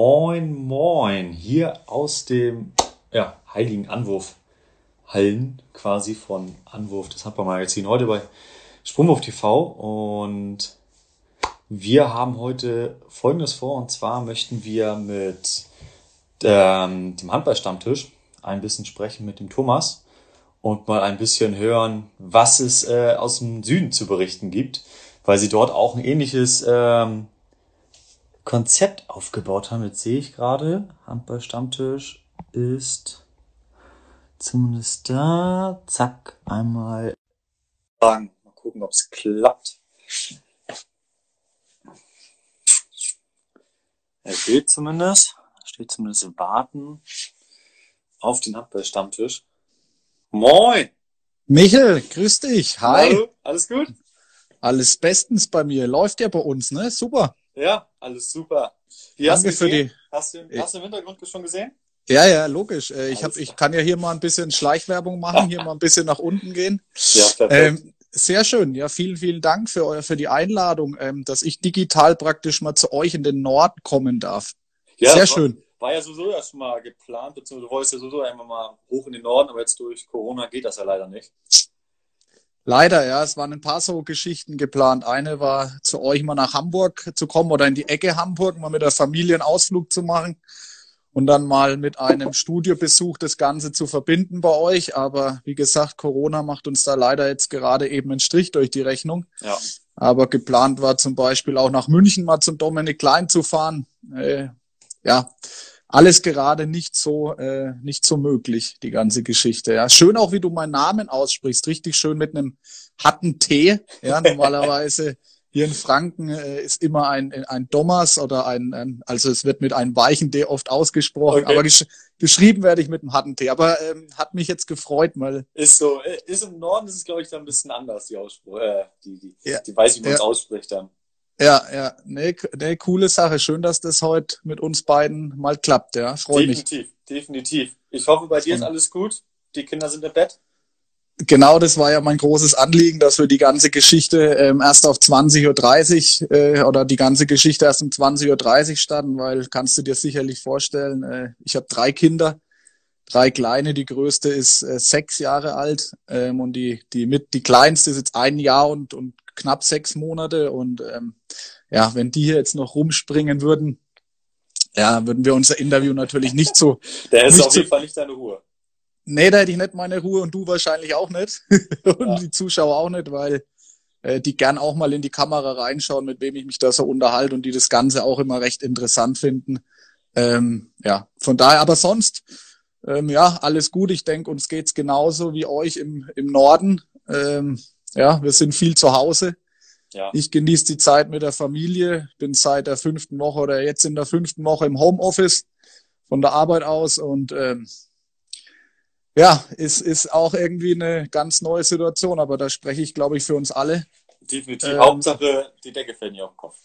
Moin, moin, hier aus dem ja, heiligen Anwurf Hallen quasi von Anwurf des Handballmagazin heute bei Sprungwurf TV und wir haben heute Folgendes vor und zwar möchten wir mit ähm, dem Handballstammtisch ein bisschen sprechen mit dem Thomas und mal ein bisschen hören, was es äh, aus dem Süden zu berichten gibt, weil sie dort auch ein ähnliches ähm, Konzept aufgebaut haben. Jetzt sehe ich gerade, Handballstammtisch ist zumindest da. Zack, einmal. Mal gucken, ob es klappt. Er will zumindest. Steht zumindest warten auf den Handballstammtisch. Moin! Michel, grüß dich. Hi. Hallo, alles gut? Alles bestens bei mir. Läuft ja bei uns, ne? Super. Ja, alles super. Wie hast, du für die... hast, du, hast du im Hintergrund schon gesehen? Ja, ja, logisch. Äh, ich, hab, ich kann ja hier mal ein bisschen Schleichwerbung machen, hier mal ein bisschen nach unten gehen. Ja, perfekt. Ähm, sehr schön. Ja, vielen, vielen Dank für, euer, für die Einladung, ähm, dass ich digital praktisch mal zu euch in den Norden kommen darf. Ja, sehr schön. War, war ja sowieso erst mal geplant, beziehungsweise du wolltest ja sowieso einmal mal hoch in den Norden, aber jetzt durch Corona geht das ja leider nicht. Leider, ja. Es waren ein paar so Geschichten geplant. Eine war, zu euch mal nach Hamburg zu kommen oder in die Ecke Hamburg, mal mit der Familie einen Ausflug zu machen und dann mal mit einem Studiobesuch das Ganze zu verbinden bei euch. Aber wie gesagt, Corona macht uns da leider jetzt gerade eben einen Strich durch die Rechnung. Ja. Aber geplant war zum Beispiel auch nach München mal zum Dominik Klein zu fahren. Äh, ja, alles gerade nicht so äh, nicht so möglich die ganze Geschichte ja schön auch wie du meinen Namen aussprichst richtig schön mit einem hatten T ja normalerweise hier in Franken äh, ist immer ein ein Thomas oder ein, ein also es wird mit einem weichen D oft ausgesprochen okay. aber gesch geschrieben werde ich mit einem hatten T aber ähm, hat mich jetzt gefreut weil ist so äh, ist im Norden ist es glaube ich dann ein bisschen anders die Ausspruch äh, die die, ja. die weiß wie man es ja. ausspricht dann ja, ja, nee, nee, coole Sache. Schön, dass das heute mit uns beiden mal klappt, ja. Freue mich. Definitiv, definitiv. Ich hoffe, bei dir ist alles gut. Die Kinder sind im Bett. Genau, das war ja mein großes Anliegen, dass wir die ganze Geschichte ähm, erst auf 20.30 Uhr äh, oder die ganze Geschichte erst um 20.30 Uhr starten, weil kannst du dir sicherlich vorstellen, äh, ich habe drei Kinder, drei kleine, die größte ist äh, sechs Jahre alt ähm, und die, die mit, die kleinste ist jetzt ein Jahr und, und knapp sechs Monate. Und ähm, ja, wenn die hier jetzt noch rumspringen würden, ja, würden wir unser Interview natürlich nicht so. Der ist auf jeden Fall nicht deine Ruhe. Nee, da hätte ich nicht meine Ruhe und du wahrscheinlich auch nicht. und ja. die Zuschauer auch nicht, weil äh, die gern auch mal in die Kamera reinschauen, mit wem ich mich da so unterhalte und die das Ganze auch immer recht interessant finden. Ähm, ja, von daher, aber sonst, ähm, ja, alles gut. Ich denke, uns geht's genauso wie euch im, im Norden. Ähm, ja, wir sind viel zu Hause. Ja. Ich genieße die Zeit mit der Familie, bin seit der fünften Woche oder jetzt in der fünften Woche im Homeoffice von der Arbeit aus und ähm, ja, ist, ist auch irgendwie eine ganz neue Situation, aber da spreche ich, glaube ich, für uns alle. Definitiv. Ähm, Hauptsache, die Decke fällt nicht auf den Kopf.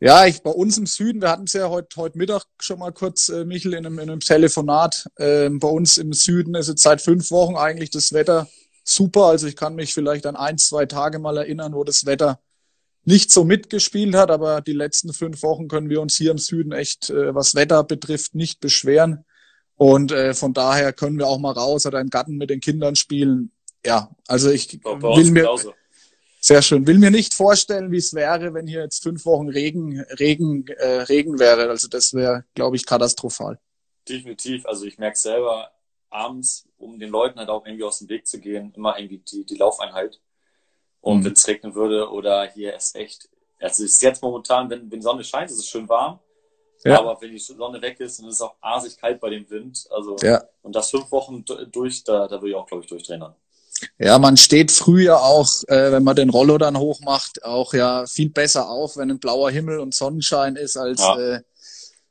Ja, ich bei uns im Süden, wir hatten es ja heute, heute Mittag schon mal kurz, äh, Michel, in einem, in einem Telefonat. Ähm, bei uns im Süden ist jetzt seit fünf Wochen eigentlich das Wetter super. Also ich kann mich vielleicht an ein, zwei Tage mal erinnern, wo das Wetter nicht so mitgespielt hat, aber die letzten fünf Wochen können wir uns hier im Süden echt, äh, was Wetter betrifft, nicht beschweren. Und äh, von daher können wir auch mal raus oder im Garten mit den Kindern spielen. Ja, also ich will mir genauso. sehr schön, will mir nicht vorstellen, wie es wäre, wenn hier jetzt fünf Wochen Regen, Regen, äh, Regen wäre. Also das wäre, glaube ich, katastrophal. Definitiv. Also ich merke selber, abends, um den Leuten halt auch irgendwie aus dem Weg zu gehen, immer irgendwie die, die Laufeinheit. Und mhm. wenn es regnen würde oder hier ist echt, also es ist jetzt momentan, wenn, wenn Sonne scheint, ist es schön warm. Ja. Aber wenn die Sonne weg ist, dann ist es auch asig kalt bei dem Wind. Also, ja. und das fünf Wochen durch, da, da würde ich auch, glaube ich, durchdrehen. Ja, man steht früher auch, äh, wenn man den Rollo dann hochmacht, auch ja viel besser auf, wenn ein blauer Himmel und Sonnenschein ist, als ja. äh,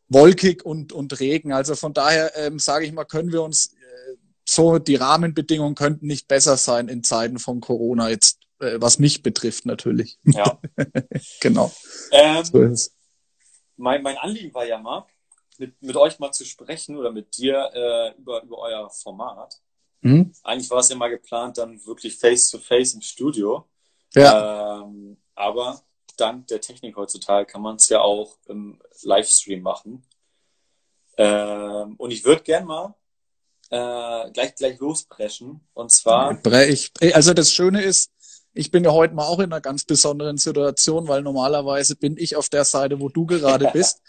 wolkig und, und Regen. Also von daher ähm, sage ich mal, können wir uns so, die Rahmenbedingungen könnten nicht besser sein in Zeiten von Corona jetzt, äh, was mich betrifft natürlich. Ja. genau. Ähm, so mein, mein Anliegen war ja mal, mit, mit euch mal zu sprechen oder mit dir äh, über, über euer Format. Mhm. Eigentlich war es ja mal geplant, dann wirklich face-to-face -face im Studio. Ja. Ähm, aber dank der Technik heutzutage kann man es ja auch im Livestream machen. Ähm, und ich würde gern mal äh, gleich, gleich lospreschen. Und zwar. Ich, also das Schöne ist, ich bin ja heute mal auch in einer ganz besonderen Situation, weil normalerweise bin ich auf der Seite, wo du gerade bist,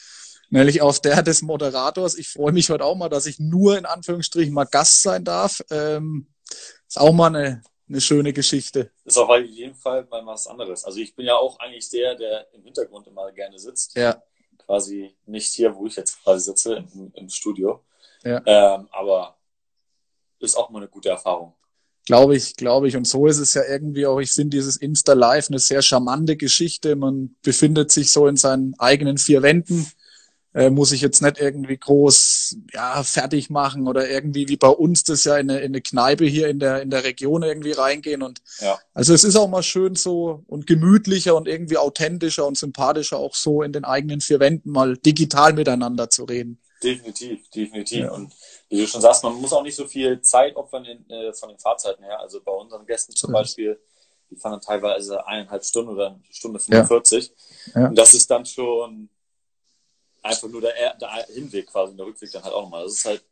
nämlich auf der des Moderators. Ich freue mich heute auch mal, dass ich nur in Anführungsstrichen mal Gast sein darf. Ähm, ist auch mal eine, eine schöne Geschichte. Ist auch in jedem Fall mal was anderes. Also ich bin ja auch eigentlich der, der im Hintergrund immer gerne sitzt. Ja. Quasi nicht hier, wo ich jetzt quasi sitze, im, im Studio. Ja. Ähm, aber ist auch mal eine gute Erfahrung. Glaube ich, glaube ich. Und so ist es ja irgendwie auch, ich finde dieses Insta-Live eine sehr charmante Geschichte. Man befindet sich so in seinen eigenen vier Wänden, äh, muss ich jetzt nicht irgendwie groß ja, fertig machen oder irgendwie wie bei uns das ja in eine, in eine Kneipe hier in der, in der Region irgendwie reingehen. Und ja. also es ist auch mal schön so und gemütlicher und irgendwie authentischer und sympathischer auch so in den eigenen vier Wänden mal digital miteinander zu reden. Definitiv, definitiv. Ja. Und wie du schon sagst, man muss auch nicht so viel Zeit opfern in, äh, von den Fahrzeiten her. Also bei unseren Gästen zum ja. Beispiel, die fahren dann teilweise eineinhalb Stunden oder eine Stunde 45. Ja. Ja. Und das ist dann schon einfach nur der, der Hinweg quasi, der Rückweg dann halt auch nochmal. Das ist halt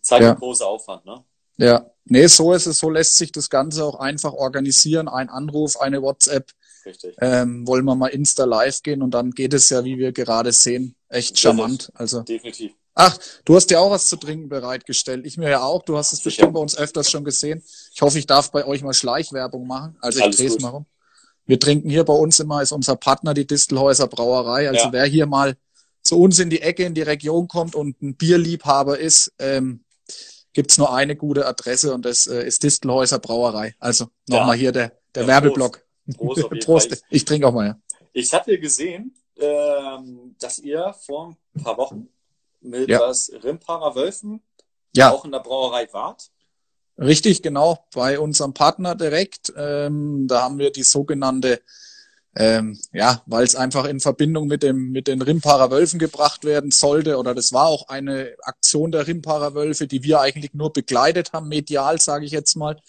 Zeit ja. und großer Aufwand, ne? Ja, nee, so ist es, so lässt sich das Ganze auch einfach organisieren. Ein Anruf, eine WhatsApp. Richtig. Ähm, wollen wir mal Insta live gehen und dann geht es ja, wie wir gerade sehen, echt charmant. Also definitiv. Ach, du hast dir auch was zu trinken bereitgestellt. Ich mir ja auch. Du hast es bestimmt bei uns öfters schon gesehen. Ich hoffe, ich darf bei euch mal Schleichwerbung machen. Also ich drehe es mal rum. Wir trinken hier bei uns immer, ist unser Partner die Distelhäuser Brauerei. Also ja. wer hier mal zu uns in die Ecke, in die Region kommt und ein Bierliebhaber ist, ähm, gibt's nur eine gute Adresse und das äh, ist Distelhäuser Brauerei. Also nochmal ja. hier der, der ja, Werbeblock. Prost, Prost, Prost. Ich trinke auch mal, ja. Ich hatte gesehen, ähm, dass ihr vor ein paar Wochen mit ja. Rimparer Wölfen ja. auch in der Brauerei wart. Richtig, genau, bei unserem Partner direkt. Ähm, da haben wir die sogenannte, ähm, ja, weil es einfach in Verbindung mit dem mit den Rimparer Wölfen gebracht werden sollte, oder das war auch eine Aktion der Rimparer Wölfe, die wir eigentlich nur begleitet haben, medial, sage ich jetzt mal.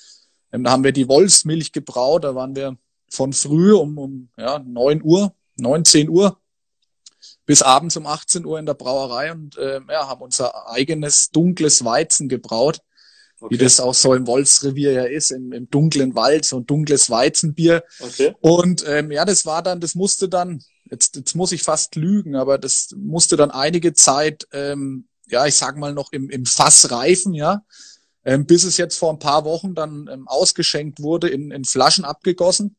Ähm, da haben wir die Wolfsmilch gebraut, da waren wir von früh um, um ja, neun Uhr, neun zehn Uhr bis abends um 18 Uhr in der Brauerei und äh, ja, haben unser eigenes dunkles Weizen gebraut, okay. wie das auch so im Wolfsrevier ja ist, im, im dunklen Wald, so ein dunkles Weizenbier. Okay. Und ähm, ja, das war dann, das musste dann, jetzt, jetzt muss ich fast lügen, aber das musste dann einige Zeit, ähm, ja, ich sag mal noch im, im Fass reifen, ja, ähm, bis es jetzt vor ein paar Wochen dann ähm, ausgeschenkt wurde, in, in Flaschen abgegossen.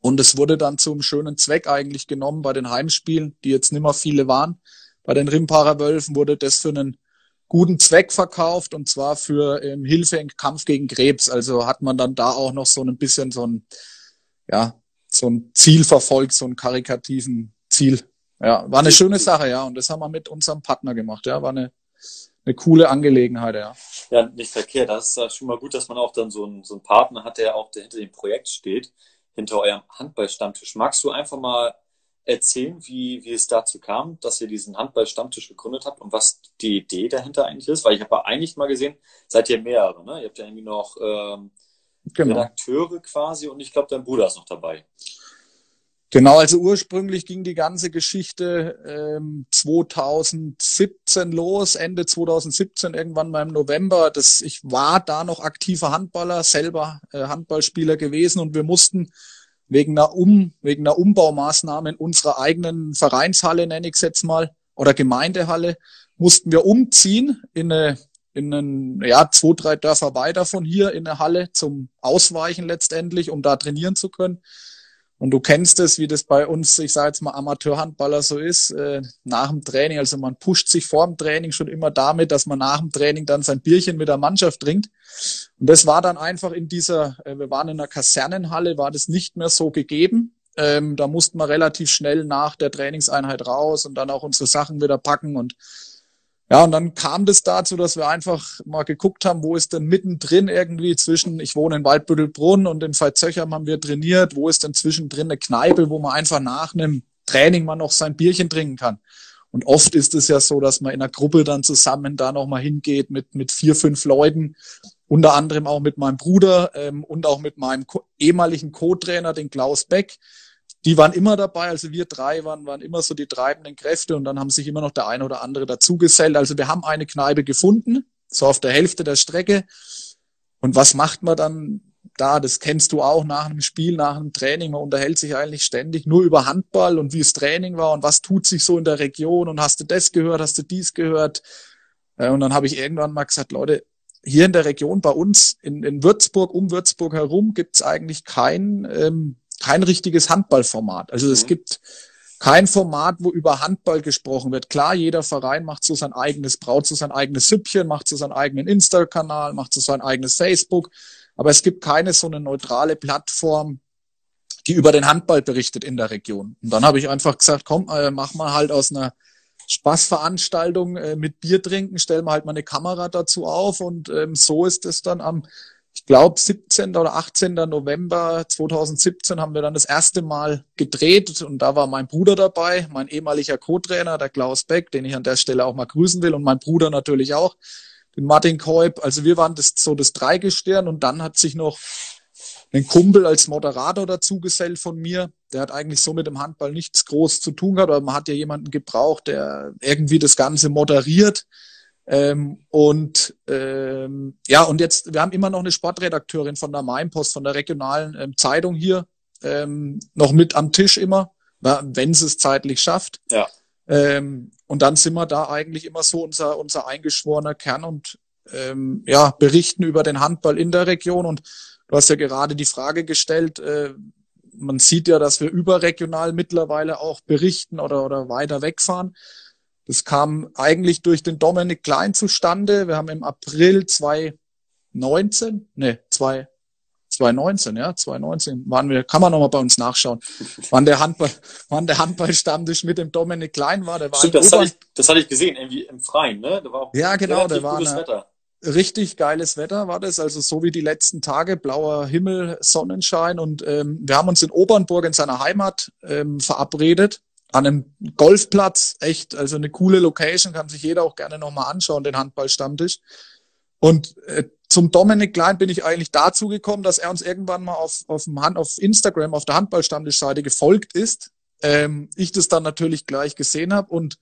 Und es wurde dann zum schönen Zweck eigentlich genommen bei den Heimspielen, die jetzt nimmer viele waren. Bei den Rimparer Wölfen wurde das für einen guten Zweck verkauft und zwar für ähm, Hilfe im Kampf gegen Krebs. Also hat man dann da auch noch so ein bisschen so ein, ja, so ein Ziel verfolgt, so ein karikativen Ziel. Ja, war eine schöne Sache, ja. Und das haben wir mit unserem Partner gemacht, ja. War eine, eine coole Angelegenheit, ja. Ja, nicht verkehrt. Das ist schon mal gut, dass man auch dann so einen, so einen Partner hat, der auch der hinter dem Projekt steht hinter eurem Handballstammtisch. Magst du einfach mal erzählen, wie, wie es dazu kam, dass ihr diesen Handballstammtisch gegründet habt und was die Idee dahinter eigentlich ist? Weil ich habe ja eigentlich mal gesehen, seid ihr mehrere, ne? Ihr habt ja irgendwie noch ähm, genau. Redakteure quasi und ich glaube, dein Bruder ist noch dabei. Genau, also ursprünglich ging die ganze Geschichte ähm, 2017 los, Ende 2017, irgendwann mal im November. Das, ich war da noch aktiver Handballer, selber äh, Handballspieler gewesen und wir mussten wegen einer, um, wegen einer Umbaumaßnahme in unserer eigenen Vereinshalle, nenne ich es jetzt mal, oder Gemeindehalle, mussten wir umziehen in eine in einen, ja, zwei, drei Dörfer weiter von hier in eine Halle zum Ausweichen letztendlich, um da trainieren zu können. Und du kennst es, wie das bei uns, ich sage jetzt mal Amateurhandballer so ist, äh, nach dem Training. Also man pusht sich vor dem Training schon immer damit, dass man nach dem Training dann sein Bierchen mit der Mannschaft trinkt. Und das war dann einfach in dieser, äh, wir waren in einer Kasernenhalle, war das nicht mehr so gegeben. Ähm, da mussten wir relativ schnell nach der Trainingseinheit raus und dann auch unsere Sachen wieder packen und ja, und dann kam das dazu, dass wir einfach mal geguckt haben, wo ist denn mittendrin irgendwie zwischen, ich wohne in Waldbüttelbrunn und in Veitshöchheim haben wir trainiert, wo ist denn zwischendrin eine Kneipe, wo man einfach nach einem Training mal noch sein Bierchen trinken kann. Und oft ist es ja so, dass man in einer Gruppe dann zusammen da nochmal hingeht mit, mit vier, fünf Leuten, unter anderem auch mit meinem Bruder ähm, und auch mit meinem ehemaligen Co-Trainer, den Klaus Beck die waren immer dabei. Also wir drei waren, waren immer so die treibenden Kräfte und dann haben sich immer noch der eine oder andere dazugesellt. Also wir haben eine Kneipe gefunden, so auf der Hälfte der Strecke. Und was macht man dann da? Das kennst du auch nach einem Spiel, nach einem Training. Man unterhält sich eigentlich ständig nur über Handball und wie es Training war und was tut sich so in der Region und hast du das gehört, hast du dies gehört? Äh, und dann habe ich irgendwann mal gesagt, Leute, hier in der Region bei uns in, in Würzburg, um Würzburg herum, gibt's eigentlich kein, ähm, kein richtiges Handballformat. Also es mhm. gibt kein Format, wo über Handball gesprochen wird. Klar, jeder Verein macht so sein eigenes, braut so sein eigenes Süppchen, macht so seinen eigenen Insta-Kanal, macht so sein eigenes Facebook. Aber es gibt keine so eine neutrale Plattform, die über den Handball berichtet in der Region. Und dann habe ich einfach gesagt, komm, äh, mach mal halt aus einer Spaßveranstaltung äh, mit Bier trinken, stellen wir halt mal eine Kamera dazu auf und ähm, so ist es dann am, glaube, 17. oder 18. November 2017 haben wir dann das erste Mal gedreht und da war mein Bruder dabei, mein ehemaliger Co-Trainer, der Klaus Beck, den ich an der Stelle auch mal grüßen will und mein Bruder natürlich auch, den Martin Koip. Also wir waren das so das Dreigestirn und dann hat sich noch ein Kumpel als Moderator dazu gesellt von mir. Der hat eigentlich so mit dem Handball nichts groß zu tun gehabt, aber man hat ja jemanden gebraucht, der irgendwie das Ganze moderiert. Ähm, und ähm, ja, und jetzt, wir haben immer noch eine Sportredakteurin von der Mainpost, von der regionalen ähm, Zeitung hier, ähm, noch mit am Tisch immer, wenn sie es zeitlich schafft. Ja. Ähm, und dann sind wir da eigentlich immer so unser, unser eingeschworener Kern und ähm, ja, berichten über den Handball in der Region. Und Du hast ja gerade die Frage gestellt, äh, man sieht ja, dass wir überregional mittlerweile auch berichten oder, oder weiter wegfahren. Das kam eigentlich durch den Dominik Klein zustande. Wir haben im April 2019, ne, 2019, ja, 2019 waren wir, kann man nochmal bei uns nachschauen, wann der Handball, wann der Handballstammtisch mit dem Dominik Klein war. Der war Stimmt, das hatte, ich, das hatte ich gesehen, irgendwie im Freien, ne? Da war auch ja, genau, der war eine, Wetter richtig geiles Wetter war das, also so wie die letzten Tage, blauer Himmel, Sonnenschein und ähm, wir haben uns in Obernburg in seiner Heimat ähm, verabredet an einem Golfplatz, echt, also eine coole Location, kann sich jeder auch gerne nochmal anschauen, den Handballstammtisch. Und äh, zum Dominik Klein bin ich eigentlich dazu gekommen, dass er uns irgendwann mal auf, auf, dem Hand, auf Instagram, auf der Handballstammtischseite gefolgt ist. Ähm, ich das dann natürlich gleich gesehen habe und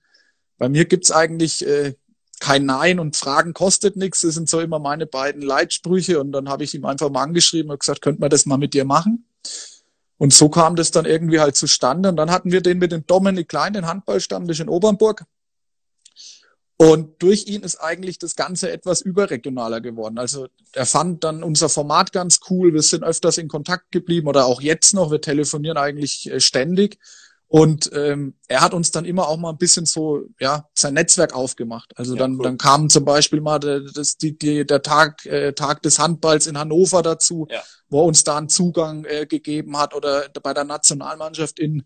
bei mir gibt's eigentlich äh, kein Nein und Fragen kostet nichts. Das sind so immer meine beiden Leitsprüche. Und dann habe ich ihm einfach mal angeschrieben und gesagt, könnte man das mal mit dir machen? Und so kam das dann irgendwie halt zustande. Und dann hatten wir den mit dem Dominik Klein, den Handballstammtisch in Obernburg. Und durch ihn ist eigentlich das Ganze etwas überregionaler geworden. Also er fand dann unser Format ganz cool. Wir sind öfters in Kontakt geblieben oder auch jetzt noch. Wir telefonieren eigentlich äh, ständig. Und ähm, er hat uns dann immer auch mal ein bisschen so, ja, sein Netzwerk aufgemacht. Also ja, dann, cool. dann kam zum Beispiel mal der, das, die, die, der Tag, äh, Tag des Handballs in Hannover dazu, ja. wo er uns da einen Zugang äh, gegeben hat. Oder bei der Nationalmannschaft in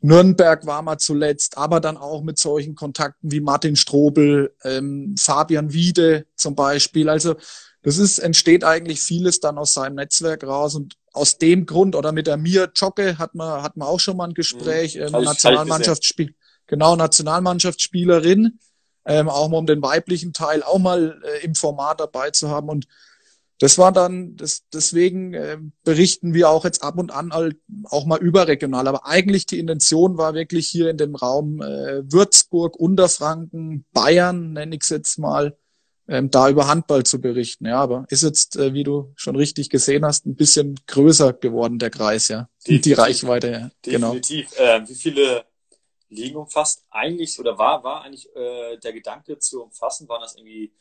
Nürnberg war man zuletzt, aber dann auch mit solchen Kontakten wie Martin Strobel, ähm, Fabian Wiede zum Beispiel. Also das ist, entsteht eigentlich vieles dann aus seinem Netzwerk raus und aus dem Grund oder mit der Mir Jocke hat man, hat man auch schon mal ein Gespräch, mhm. ähm, Nationalmannschaftsspiel, genau, Nationalmannschaftsspielerin, ähm, auch mal um den weiblichen Teil auch mal äh, im Format dabei zu haben und das war dann, das, deswegen äh, berichten wir auch jetzt ab und an halt auch mal überregional. Aber eigentlich die Intention war wirklich hier in dem Raum äh, Würzburg, Unterfranken, Bayern, nenne ich es jetzt mal, ähm, da über Handball zu berichten. Ja, aber ist jetzt, äh, wie du schon richtig gesehen hast, ein bisschen größer geworden, der Kreis, ja. Definitiv. Die Reichweite, ja. Genau. Definitiv. Genau. Äh, wie viele Ligen umfasst eigentlich oder war, war eigentlich äh, der Gedanke zu umfassen? Waren das irgendwie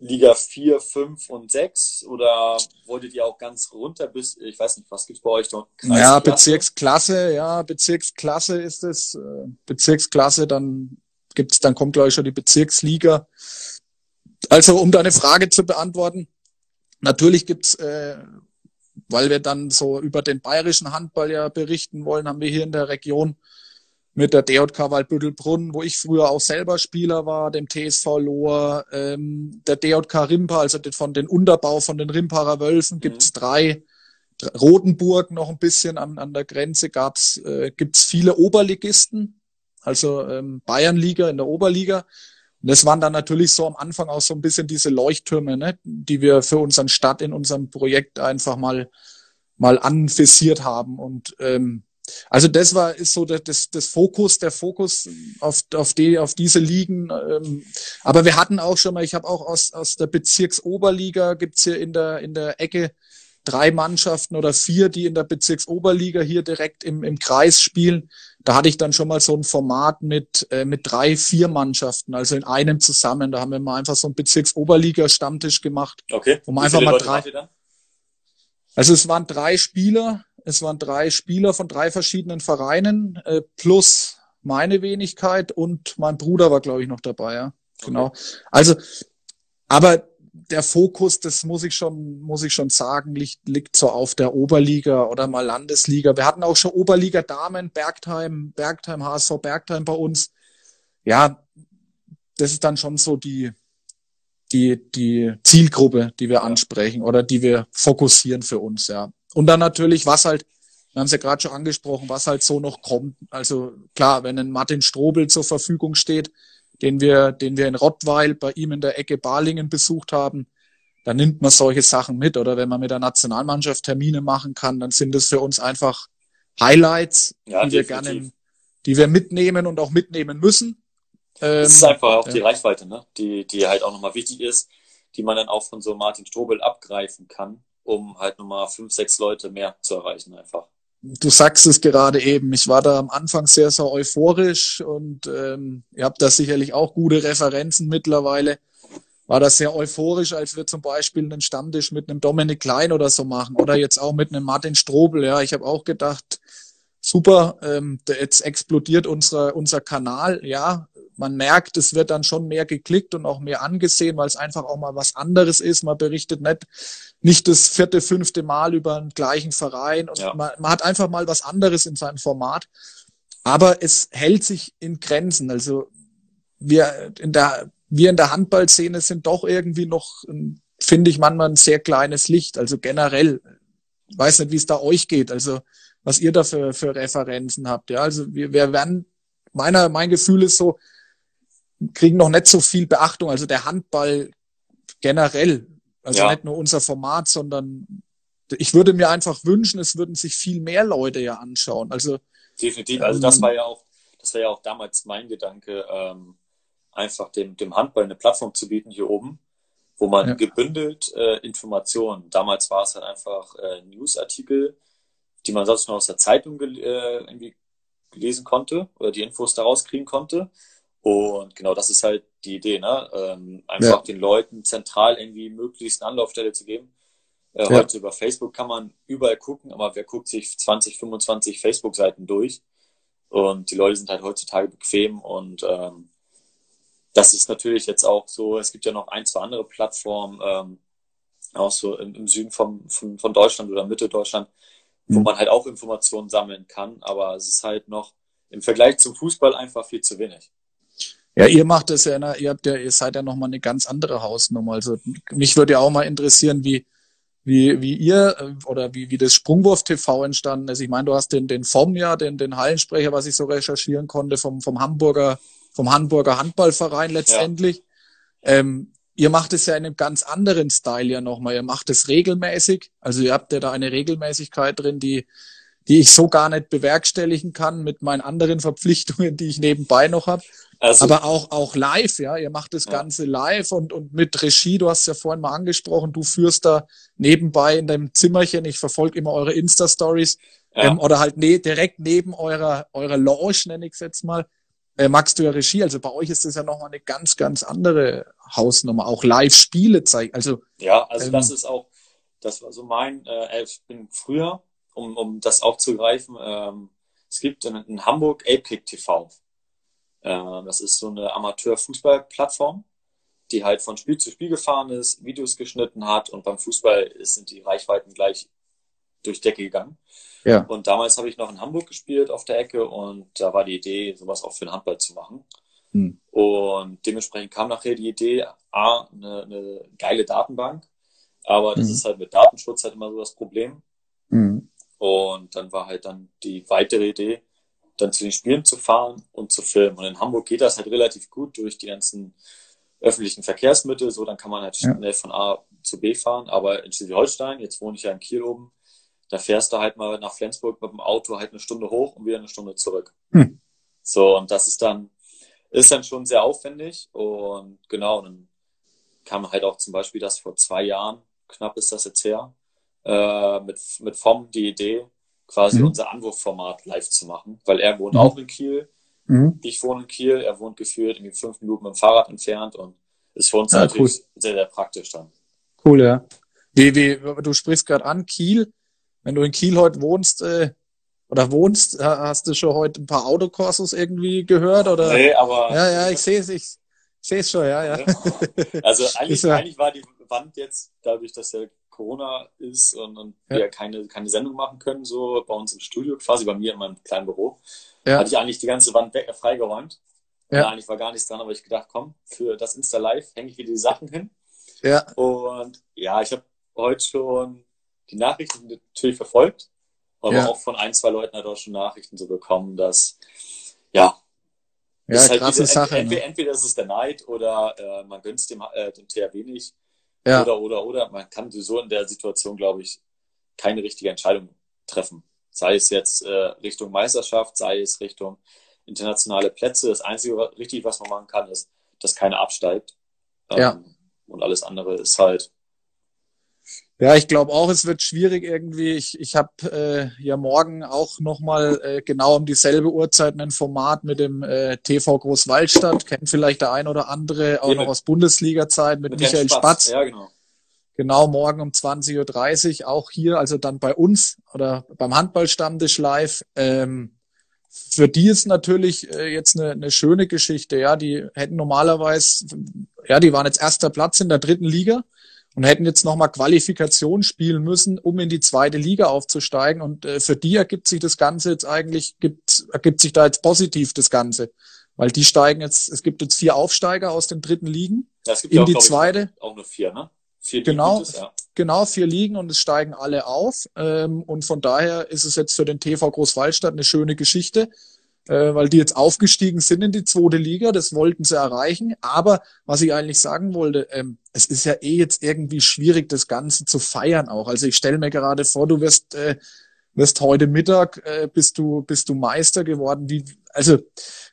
Liga 4, 5 und 6 oder wolltet ihr auch ganz runter bis, ich weiß nicht, was gibt's bei euch noch? Ja, Bezirksklasse, ja, Bezirksklasse ist es. Äh, Bezirksklasse, dann gibt's, dann kommt glaube ich schon die Bezirksliga. Also um deine Frage zu beantworten, natürlich gibt's, äh, weil wir dann so über den bayerischen Handball ja berichten wollen, haben wir hier in der Region mit der DJK Waldbüttelbrunn, wo ich früher auch selber Spieler war, dem TSV Lohr, ähm, der DJK Rimpa, also von den Unterbau von den Rimparer Wölfen gibt's mhm. drei. Rotenburg noch ein bisschen an, an der Grenze gab's, äh, gibt's viele Oberligisten, also ähm, Bayernliga in der Oberliga. Und das waren dann natürlich so am Anfang auch so ein bisschen diese Leuchttürme, ne, die wir für unseren Stadt in unserem Projekt einfach mal, mal anvisiert haben. Und ähm, also das war ist so das, das, das Fokus, der Fokus auf, auf, die, auf diese Ligen. Ähm, aber wir hatten auch schon mal, ich habe auch aus, aus der Bezirksoberliga gibt's hier in der, in der Ecke drei Mannschaften oder vier, die in der Bezirksoberliga hier direkt im, im Kreis spielen. Da hatte ich dann schon mal so ein Format mit, äh, mit drei, vier Mannschaften, also in einem zusammen. Da haben wir mal einfach so ein Bezirksoberliga-Stammtisch gemacht. Okay. Um einfach mal drei. Also es waren drei Spieler, es waren drei Spieler von drei verschiedenen Vereinen, äh, plus meine Wenigkeit und mein Bruder war, glaube ich, noch dabei, ja. Genau. Okay. Also, aber der Fokus, das muss ich schon, muss ich schon sagen, liegt, liegt so auf der Oberliga oder mal Landesliga. Wir hatten auch schon Oberliga Damen, Bergheim, Bergheim, HSV Bergheim bei uns. Ja, das ist dann schon so die, die, die Zielgruppe, die wir ansprechen oder die wir fokussieren für uns, ja. Und dann natürlich, was halt, wir haben es ja gerade schon angesprochen, was halt so noch kommt. Also klar, wenn ein Martin Strobel zur Verfügung steht, den wir, den wir in Rottweil bei ihm in der Ecke Balingen besucht haben, dann nimmt man solche Sachen mit. Oder wenn man mit der Nationalmannschaft Termine machen kann, dann sind es für uns einfach Highlights, ja, die definitiv. wir gerne, die wir mitnehmen und auch mitnehmen müssen. Ähm, das ist einfach auch die Reichweite, ne? die, die halt auch nochmal wichtig ist, die man dann auch von so Martin Strobel abgreifen kann, um halt nochmal fünf, sechs Leute mehr zu erreichen einfach du sagst es gerade eben, ich war da am Anfang sehr, sehr euphorisch und ähm, ihr habt da sicherlich auch gute Referenzen mittlerweile. War das sehr euphorisch, als wir zum Beispiel einen Stammtisch mit einem Dominik Klein oder so machen oder jetzt auch mit einem Martin Strobel. Ja, ich habe auch gedacht, super, ähm, jetzt explodiert unser, unser Kanal. Ja, man merkt, es wird dann schon mehr geklickt und auch mehr angesehen, weil es einfach auch mal was anderes ist. Man berichtet nicht, nicht das vierte, fünfte Mal über einen gleichen Verein und ja. man, man hat einfach mal was anderes in seinem Format. Aber es hält sich in Grenzen. Also wir in der, wir in der Handballszene sind doch irgendwie noch, finde ich manchmal ein sehr kleines Licht. Also generell, ich weiß nicht, wie es da euch geht. Also was ihr da für, für Referenzen habt. Ja, also wir, wir werden, meiner, mein Gefühl ist so, kriegen noch nicht so viel Beachtung. Also der Handball generell, also ja. nicht nur unser Format, sondern ich würde mir einfach wünschen, es würden sich viel mehr Leute ja anschauen. Also definitiv. Also das ähm, war ja auch, das war ja auch damals mein Gedanke, ähm, einfach dem, dem Handball eine Plattform zu bieten hier oben, wo man ja. gebündelt äh, Informationen. Damals war es halt einfach äh, Newsartikel, die man sonst nur aus der Zeitung gel äh, irgendwie lesen konnte oder die Infos daraus kriegen konnte. Und genau das ist halt die Idee, ne? Ähm, einfach ja. den Leuten zentral irgendwie möglichst eine Anlaufstelle zu geben. Äh, ja. Heute über Facebook kann man überall gucken, aber wer guckt sich 20, 25 Facebook-Seiten durch? Und die Leute sind halt heutzutage bequem und ähm, das ist natürlich jetzt auch so, es gibt ja noch ein, zwei andere Plattformen, ähm, auch so im, im Süden vom, von, von Deutschland oder Mitte Deutschland, wo mhm. man halt auch Informationen sammeln kann, aber es ist halt noch im Vergleich zum Fußball einfach viel zu wenig. Ja, ihr macht es ja, ihr habt ja, ihr seid ja nochmal eine ganz andere Hausnummer. Also mich würde ja auch mal interessieren, wie, wie, wie ihr äh, oder wie, wie das Sprungwurf TV entstanden ist. Ich meine, du hast den, den FOM ja, den, den Hallensprecher, was ich so recherchieren konnte, vom, vom Hamburger, vom Hamburger Handballverein letztendlich. Ja. Ähm, ihr macht es ja in einem ganz anderen Style ja nochmal. Ihr macht es regelmäßig. Also ihr habt ja da eine Regelmäßigkeit drin, die, die ich so gar nicht bewerkstelligen kann mit meinen anderen Verpflichtungen, die ich nebenbei noch habe. Also, aber auch, auch live, ja. Ihr macht das ja. Ganze live und, und mit Regie, du hast ja vorhin mal angesprochen, du führst da nebenbei in deinem Zimmerchen, ich verfolge immer eure Insta-Stories, ja. ähm, oder halt ne, direkt neben eurer, eurer Lounge, nenne ich es jetzt mal, äh, magst du ja Regie. Also bei euch ist das ja nochmal eine ganz, ganz andere Hausnummer. Auch Live-Spiele zeigen. Also, ja, also ähm, das ist auch, das war so mein, äh, ich bin früher, um, um das aufzugreifen, ähm, es gibt in, in Hamburg Apekick TV. Äh, das ist so eine Amateur-Fußball-Plattform, die halt von Spiel zu Spiel gefahren ist, Videos geschnitten hat und beim Fußball sind die Reichweiten gleich durch Decke gegangen. Ja. Und damals habe ich noch in Hamburg gespielt auf der Ecke und da war die Idee, sowas auch für den Handball zu machen. Hm. Und dementsprechend kam nachher die Idee, A, eine, eine geile Datenbank, aber das hm. ist halt mit Datenschutz halt immer so das Problem. Hm. Und dann war halt dann die weitere Idee, dann zu den Spielen zu fahren und zu filmen. Und in Hamburg geht das halt relativ gut durch die ganzen öffentlichen Verkehrsmittel. So, dann kann man halt schnell ja. von A zu B fahren. Aber in Schleswig-Holstein, jetzt wohne ich ja in Kiel oben, da fährst du halt mal nach Flensburg mit dem Auto halt eine Stunde hoch und wieder eine Stunde zurück. Hm. So, und das ist dann, ist dann schon sehr aufwendig und genau, dann kam halt auch zum Beispiel das vor zwei Jahren, knapp ist das jetzt her, äh, mit, mit FOM die Idee, quasi mhm. unser Anwurfformat live zu machen, weil er wohnt mhm. auch in Kiel, mhm. ich wohne in Kiel, er wohnt gefühlt irgendwie fünf Minuten mit dem Fahrrad entfernt und ist für uns ja, natürlich cool. sehr, sehr praktisch dann. Cool, ja. Wie, wie, du sprichst gerade an, Kiel. Wenn du in Kiel heute wohnst, äh, oder wohnst, hast du schon heute ein paar Autokursus irgendwie gehört? Oder? Nee, aber. Ja, ja, ich sehe es, ich sehe es schon, ja, ja. Also eigentlich, eigentlich war die Wand jetzt, dadurch, dass ja Corona ist und, und ja. wir keine, keine Sendung machen können, so bei uns im Studio, quasi bei mir in meinem kleinen Büro, ja. hatte ich eigentlich die ganze Wand weg, freigeräumt. Ja. eigentlich war gar nichts dran, aber ich gedacht, komm, für das Insta Live hänge ich wieder die Sachen hin. Ja. Und ja, ich habe heute schon die Nachrichten natürlich verfolgt, aber ja. auch von ein, zwei Leuten hat auch schon Nachrichten so bekommen, dass ja, ja ist halt krasse diese, Sache. Entweder, ne? entweder ist es der Neid oder äh, man gönnt dem, äh, dem THW nicht. Ja. Oder, oder, oder. Man kann so in der Situation, glaube ich, keine richtige Entscheidung treffen. Sei es jetzt äh, Richtung Meisterschaft, sei es Richtung internationale Plätze. Das Einzige, was, richtig, was man machen kann, ist, dass keiner absteigt. Ähm, ja. Und alles andere ist halt ja, ich glaube auch, es wird schwierig irgendwie. Ich, ich habe äh, ja morgen auch nochmal äh, genau um dieselbe Uhrzeit ein Format mit dem äh, TV Großwaldstadt. Kennt vielleicht der ein oder andere auch ja, noch aus Bundesliga-Zeit mit, mit Michael Spatz. Spatz. Ja, genau. Genau, morgen um 20.30 Uhr, auch hier, also dann bei uns oder beim Handballstammtisch live. Ähm, für die ist natürlich äh, jetzt eine, eine schöne Geschichte. Ja, die hätten normalerweise, ja, die waren jetzt erster Platz in der dritten Liga und hätten jetzt nochmal Qualifikation spielen müssen, um in die zweite Liga aufzusteigen. Und äh, für die ergibt sich das Ganze jetzt eigentlich, gibt, ergibt sich da jetzt positiv das Ganze. Weil die steigen jetzt, es gibt jetzt vier Aufsteiger aus den dritten Ligen ja, in ja auch, die zweite. auch nur vier, ne? Vier genau, es, ja. genau, vier Ligen und es steigen alle auf. Ähm, und von daher ist es jetzt für den TV Großwaldstadt eine schöne Geschichte äh, weil die jetzt aufgestiegen sind in die zweite Liga, das wollten sie erreichen. Aber was ich eigentlich sagen wollte, ähm, es ist ja eh jetzt irgendwie schwierig, das Ganze zu feiern auch. Also ich stelle mir gerade vor, du wirst, äh, wirst heute Mittag, äh, bist du, bist du Meister geworden. Wie, also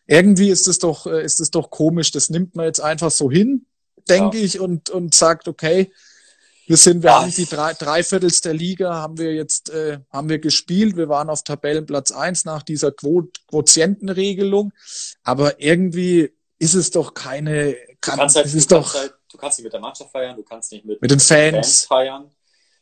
irgendwie ist es doch, äh, ist es doch komisch. Das nimmt man jetzt einfach so hin, denke ja. ich, und, und sagt, okay, wir sind, wir haben die drei, Dreiviertels der Liga haben wir jetzt, äh, haben wir gespielt. Wir waren auf Tabellenplatz eins nach dieser Quo Quotientenregelung. Aber irgendwie ist es doch keine, kann, du kannst halt, es ist doch, halt, du kannst nicht mit der Mannschaft feiern, du kannst nicht mit, mit den Fans. Fans feiern.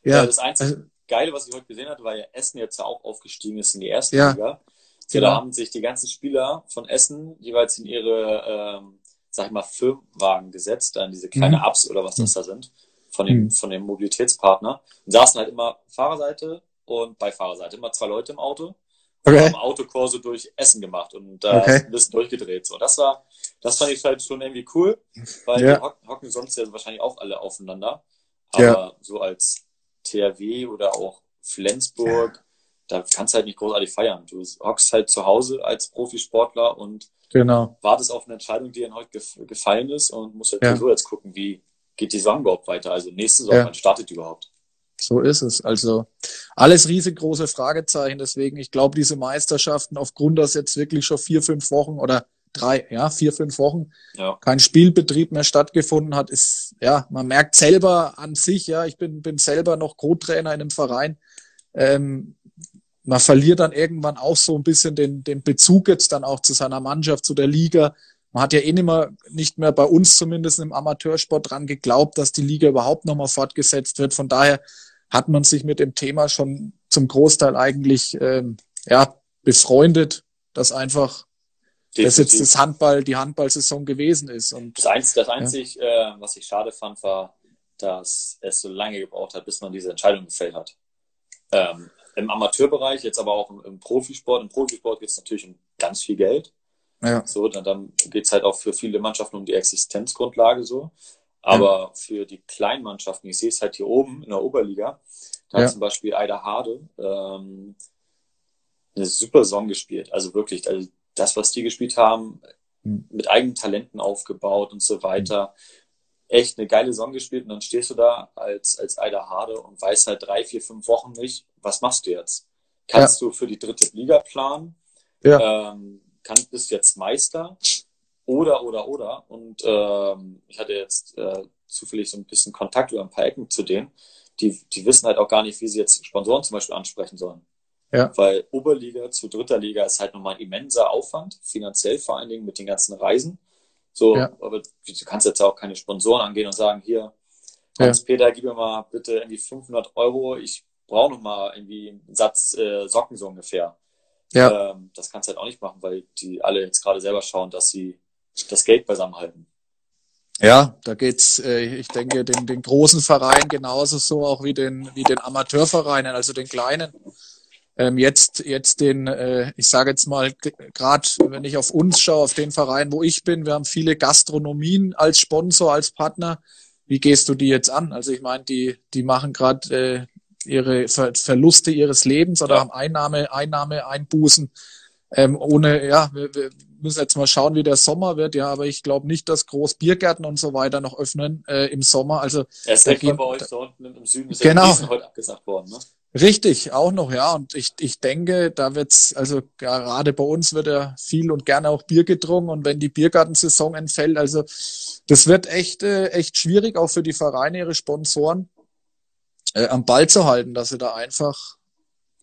Ja. Das einzige also, Geile, was ich heute gesehen hatte, war ja Essen jetzt auch aufgestiegen ist in die erste ja. Liga. So, genau. Da haben sich die ganzen Spieler von Essen jeweils in ihre, ähm, sag ich mal, Firmenwagen gesetzt, dann diese kleine mhm. Ups oder was das mhm. da sind von dem, mhm. von dem Mobilitätspartner und saßen halt immer Fahrerseite und Beifahrerseite, immer zwei Leute im Auto. Okay. Und haben Autokurse durch Essen gemacht und da okay. ein bisschen durchgedreht. So, das war, das fand ich halt schon irgendwie cool, weil ja. die hocken sonst ja wahrscheinlich auch alle aufeinander. Aber ja. so als THW oder auch Flensburg, ja. da kannst du halt nicht großartig feiern. Du hockst halt zu Hause als Profisportler und genau. wartest auf eine Entscheidung, die dir heute gefallen ist und musst halt ja. so jetzt gucken, wie, geht die Saison überhaupt weiter? Also nächste Saison, ja. wann startet überhaupt? So ist es. Also alles riesengroße Fragezeichen. Deswegen, ich glaube, diese Meisterschaften, aufgrund, dass jetzt wirklich schon vier, fünf Wochen oder drei, ja, vier, fünf Wochen ja. kein Spielbetrieb mehr stattgefunden hat, ist, ja, man merkt selber an sich, ja, ich bin, bin selber noch Co-Trainer in einem Verein. Ähm, man verliert dann irgendwann auch so ein bisschen den, den Bezug jetzt dann auch zu seiner Mannschaft, zu der Liga man hat ja eh nicht mehr, nicht mehr bei uns zumindest im Amateursport dran geglaubt, dass die Liga überhaupt nochmal fortgesetzt wird. Von daher hat man sich mit dem Thema schon zum Großteil eigentlich ähm, ja, befreundet, dass einfach das jetzt das Handball, die Handballsaison gewesen ist. Und, das, Einzige, das Einzig, ja. äh, was ich schade fand, war, dass es so lange gebraucht hat, bis man diese Entscheidung gefällt hat. Ähm, Im Amateurbereich, jetzt aber auch im, im Profisport. Im Profisport geht es natürlich um ganz viel Geld. Ja. So, dann, dann geht es halt auch für viele Mannschaften um die Existenzgrundlage so. Aber ja. für die kleinen Mannschaften, ich sehe es halt hier oben in der Oberliga, da ja. hat zum Beispiel Eider Hade ähm, eine super Saison gespielt. Also wirklich, also das, was die gespielt haben, mhm. mit eigenen Talenten aufgebaut und so weiter. echt eine geile Saison gespielt und dann stehst du da als, als Eider Hade und weißt halt drei, vier, fünf Wochen nicht, was machst du jetzt? Kannst ja. du für die dritte Liga planen? Ja. Ähm, kann, bist jetzt Meister? Oder, oder, oder. Und ähm, ich hatte jetzt äh, zufällig so ein bisschen Kontakt über ein paar Ecken zu denen. Die, die wissen halt auch gar nicht, wie sie jetzt Sponsoren zum Beispiel ansprechen sollen. Ja. Weil Oberliga zu dritter Liga ist halt nochmal ein immenser Aufwand, finanziell vor allen Dingen mit den ganzen Reisen. So, ja. aber du kannst jetzt auch keine Sponsoren angehen und sagen, hier, Hans ja. Peter, gib mir mal bitte irgendwie 500 Euro, ich brauche noch mal irgendwie einen Satz äh, Socken so ungefähr. Ja. Ähm, das kannst du halt auch nicht machen, weil die alle jetzt gerade selber schauen, dass sie das Geld beisammen halten. Ja, da geht's, äh, ich denke, den, den großen Vereinen genauso so auch wie den, wie den Amateurvereinen, also den kleinen ähm, jetzt, jetzt den, äh, ich sage jetzt mal, gerade wenn ich auf uns schaue, auf den Verein, wo ich bin, wir haben viele Gastronomien als Sponsor, als Partner. Wie gehst du die jetzt an? Also ich meine, die, die machen gerade äh, ihre Ver Verluste ihres Lebens oder ja. haben Einnahme, Einnahme, Einbußen. Ähm, ohne, ja, wir, wir müssen jetzt mal schauen, wie der Sommer wird, ja, aber ich glaube nicht, dass groß Biergärten und so weiter noch öffnen äh, im Sommer. Also recht bei euch da unten im Süden ist genau. ja heute abgesagt worden, ne? Richtig, auch noch, ja. Und ich, ich denke, da wird's, also gerade bei uns wird ja viel und gerne auch Bier getrunken. Und wenn die Biergartensaison entfällt, also das wird echt, äh, echt schwierig, auch für die Vereine, ihre Sponsoren äh, am Ball zu halten, dass sie da einfach,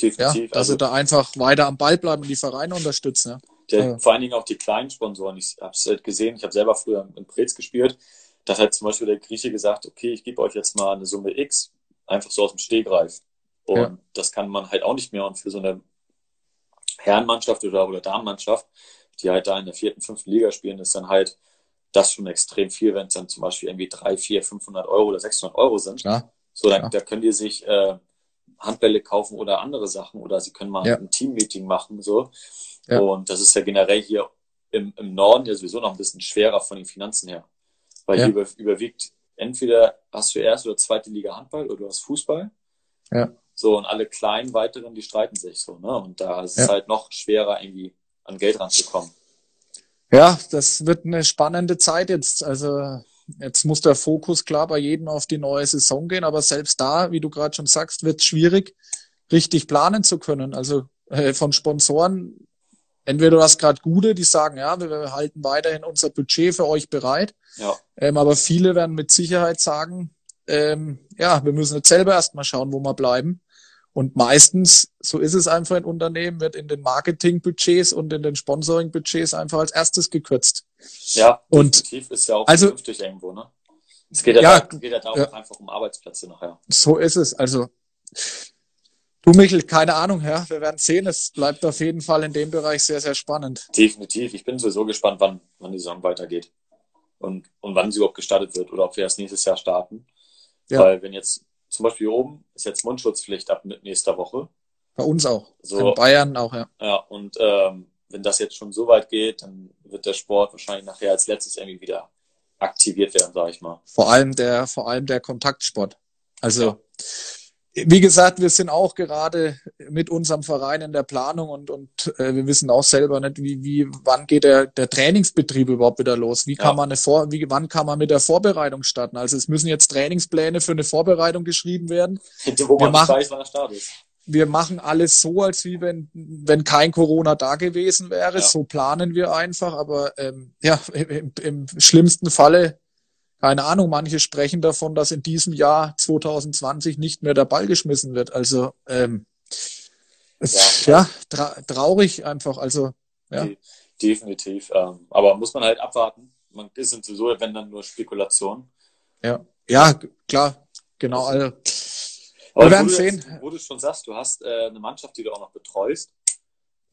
Definitiv. ja, dass also, sie da einfach weiter am Ball bleiben und die Vereine unterstützen. Ja. Der, ja. Vor allen Dingen auch die kleinen Sponsoren. Ich habe es halt gesehen, ich habe selber früher in Prez gespielt. Da hat halt zum Beispiel der Grieche gesagt, okay, ich gebe euch jetzt mal eine Summe X, einfach so aus dem Stehgreif. Und ja. das kann man halt auch nicht mehr. Und für so eine Herrenmannschaft oder, oder Damenmannschaft, die halt da in der vierten, fünften Liga spielen, ist dann halt das schon extrem viel, wenn es dann zum Beispiel irgendwie drei, vier, 500 Euro oder 600 Euro sind. Ja. So, dann, ja. da können die sich äh, Handbälle kaufen oder andere Sachen oder sie können mal ja. ein Teammeeting machen, so. Ja. Und das ist ja generell hier im, im Norden ja sowieso noch ein bisschen schwerer von den Finanzen her. Weil hier über, überwiegt entweder hast du erst oder zweite Liga Handball oder du hast Fußball. Ja. So, und alle kleinen weiteren, die streiten sich so, ne? Und da ist ja. es halt noch schwerer, irgendwie an Geld ranzukommen. Ja, das wird eine spannende Zeit jetzt. Also jetzt muss der Fokus klar bei jedem auf die neue Saison gehen, aber selbst da, wie du gerade schon sagst, wird es schwierig, richtig planen zu können. Also äh, von Sponsoren, entweder du hast gerade gute, die sagen, ja, wir halten weiterhin unser Budget für euch bereit. Ja. Ähm, aber viele werden mit Sicherheit sagen, ähm, ja, wir müssen jetzt selber erstmal schauen, wo wir bleiben. Und meistens, so ist es einfach in Unternehmen, wird in den Marketingbudgets und in den Sponsoringbudgets einfach als erstes gekürzt. Ja, und definitiv ist ja auch also, vernünftig irgendwo, ne? Es geht ja, ja, da, geht ja darum, ja, einfach um Arbeitsplätze nachher. So ist es. Also, du Michel, keine Ahnung, ja, wir werden sehen. Es bleibt auf jeden Fall in dem Bereich sehr, sehr spannend. Definitiv. Ich bin sowieso gespannt, wann, wann die Saison weitergeht. Und, und wann sie überhaupt gestartet wird oder ob wir erst nächstes Jahr starten. Ja. Weil wenn jetzt zum Beispiel hier oben ist jetzt Mundschutzpflicht ab mit nächster Woche. Bei uns auch. So, In Bayern auch, ja. Ja, und ähm, wenn das jetzt schon so weit geht, dann wird der Sport wahrscheinlich nachher als letztes irgendwie wieder aktiviert werden, sage ich mal. Vor allem der, vor allem der Kontaktsport. Also ja wie gesagt, wir sind auch gerade mit unserem Verein in der Planung und, und äh, wir wissen auch selber nicht, wie, wie wann geht der, der Trainingsbetrieb überhaupt wieder los? Wie kann ja. man eine Vor wie wann kann man mit der Vorbereitung starten? Also es müssen jetzt Trainingspläne für eine Vorbereitung geschrieben werden. Wo man wir machen, weiß, wann der Start ist. Wir machen alles so, als wie wenn, wenn kein Corona da gewesen wäre. Ja. So planen wir einfach. Aber ähm, ja, im, im schlimmsten Falle keine Ahnung, manche sprechen davon, dass in diesem Jahr 2020 nicht mehr der Ball geschmissen wird. Also ähm, ja, ja tra traurig einfach. Also ja. Definitiv. Ähm, aber muss man halt abwarten. Man ist sowieso, wenn dann nur Spekulation. Ja, ja, klar, genau. Also, aber werden wo. Du, wo du schon sagst, du hast äh, eine Mannschaft, die du auch noch betreust.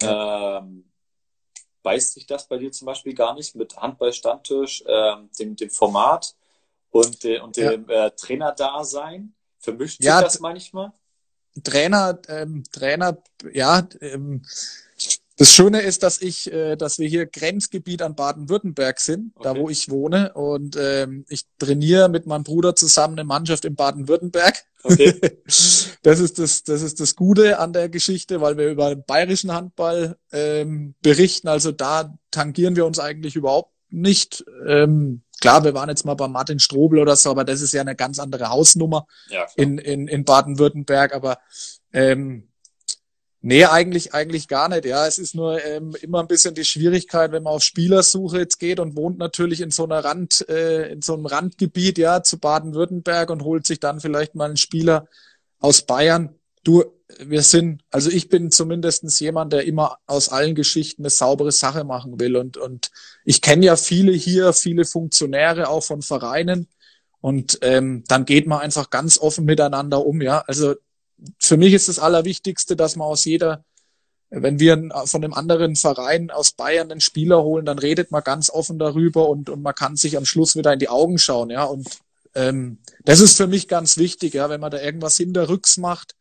Ja. Ähm, beißt sich das bei dir zum Beispiel gar nicht mit Handball-Stammtisch, ähm, dem, dem Format und, äh, und dem ja. äh, Trainer-Dasein? Vermischt sich ja, das manchmal? Trainer, ähm, Trainer, ja, ähm, das Schöne ist, dass ich, äh, dass wir hier Grenzgebiet an Baden-Württemberg sind, okay. da wo ich wohne. Und ähm, ich trainiere mit meinem Bruder zusammen eine Mannschaft in Baden-Württemberg. Okay. das ist das, das ist das Gute an der Geschichte, weil wir über den bayerischen Handball ähm, berichten. Also da tangieren wir uns eigentlich überhaupt nicht. Ähm, klar, wir waren jetzt mal bei Martin Strobel oder so, aber das ist ja eine ganz andere Hausnummer ja, in, in, in Baden-Württemberg. Aber ähm, Nee, eigentlich, eigentlich gar nicht. Ja, es ist nur ähm, immer ein bisschen die Schwierigkeit, wenn man auf Spielersuche jetzt geht und wohnt natürlich in so einer Rand, äh, in so einem Randgebiet, ja, zu Baden-Württemberg und holt sich dann vielleicht mal einen Spieler aus Bayern. Du, wir sind, also ich bin zumindestens jemand, der immer aus allen Geschichten eine saubere Sache machen will. Und, und ich kenne ja viele hier, viele Funktionäre auch von Vereinen. Und ähm, dann geht man einfach ganz offen miteinander um, ja. Also für mich ist das Allerwichtigste, dass man aus jeder, wenn wir von einem anderen Verein aus Bayern einen Spieler holen, dann redet man ganz offen darüber und, und man kann sich am Schluss wieder in die Augen schauen, ja. Und ähm, das ist für mich ganz wichtig, ja, wenn man da irgendwas hinterrücks macht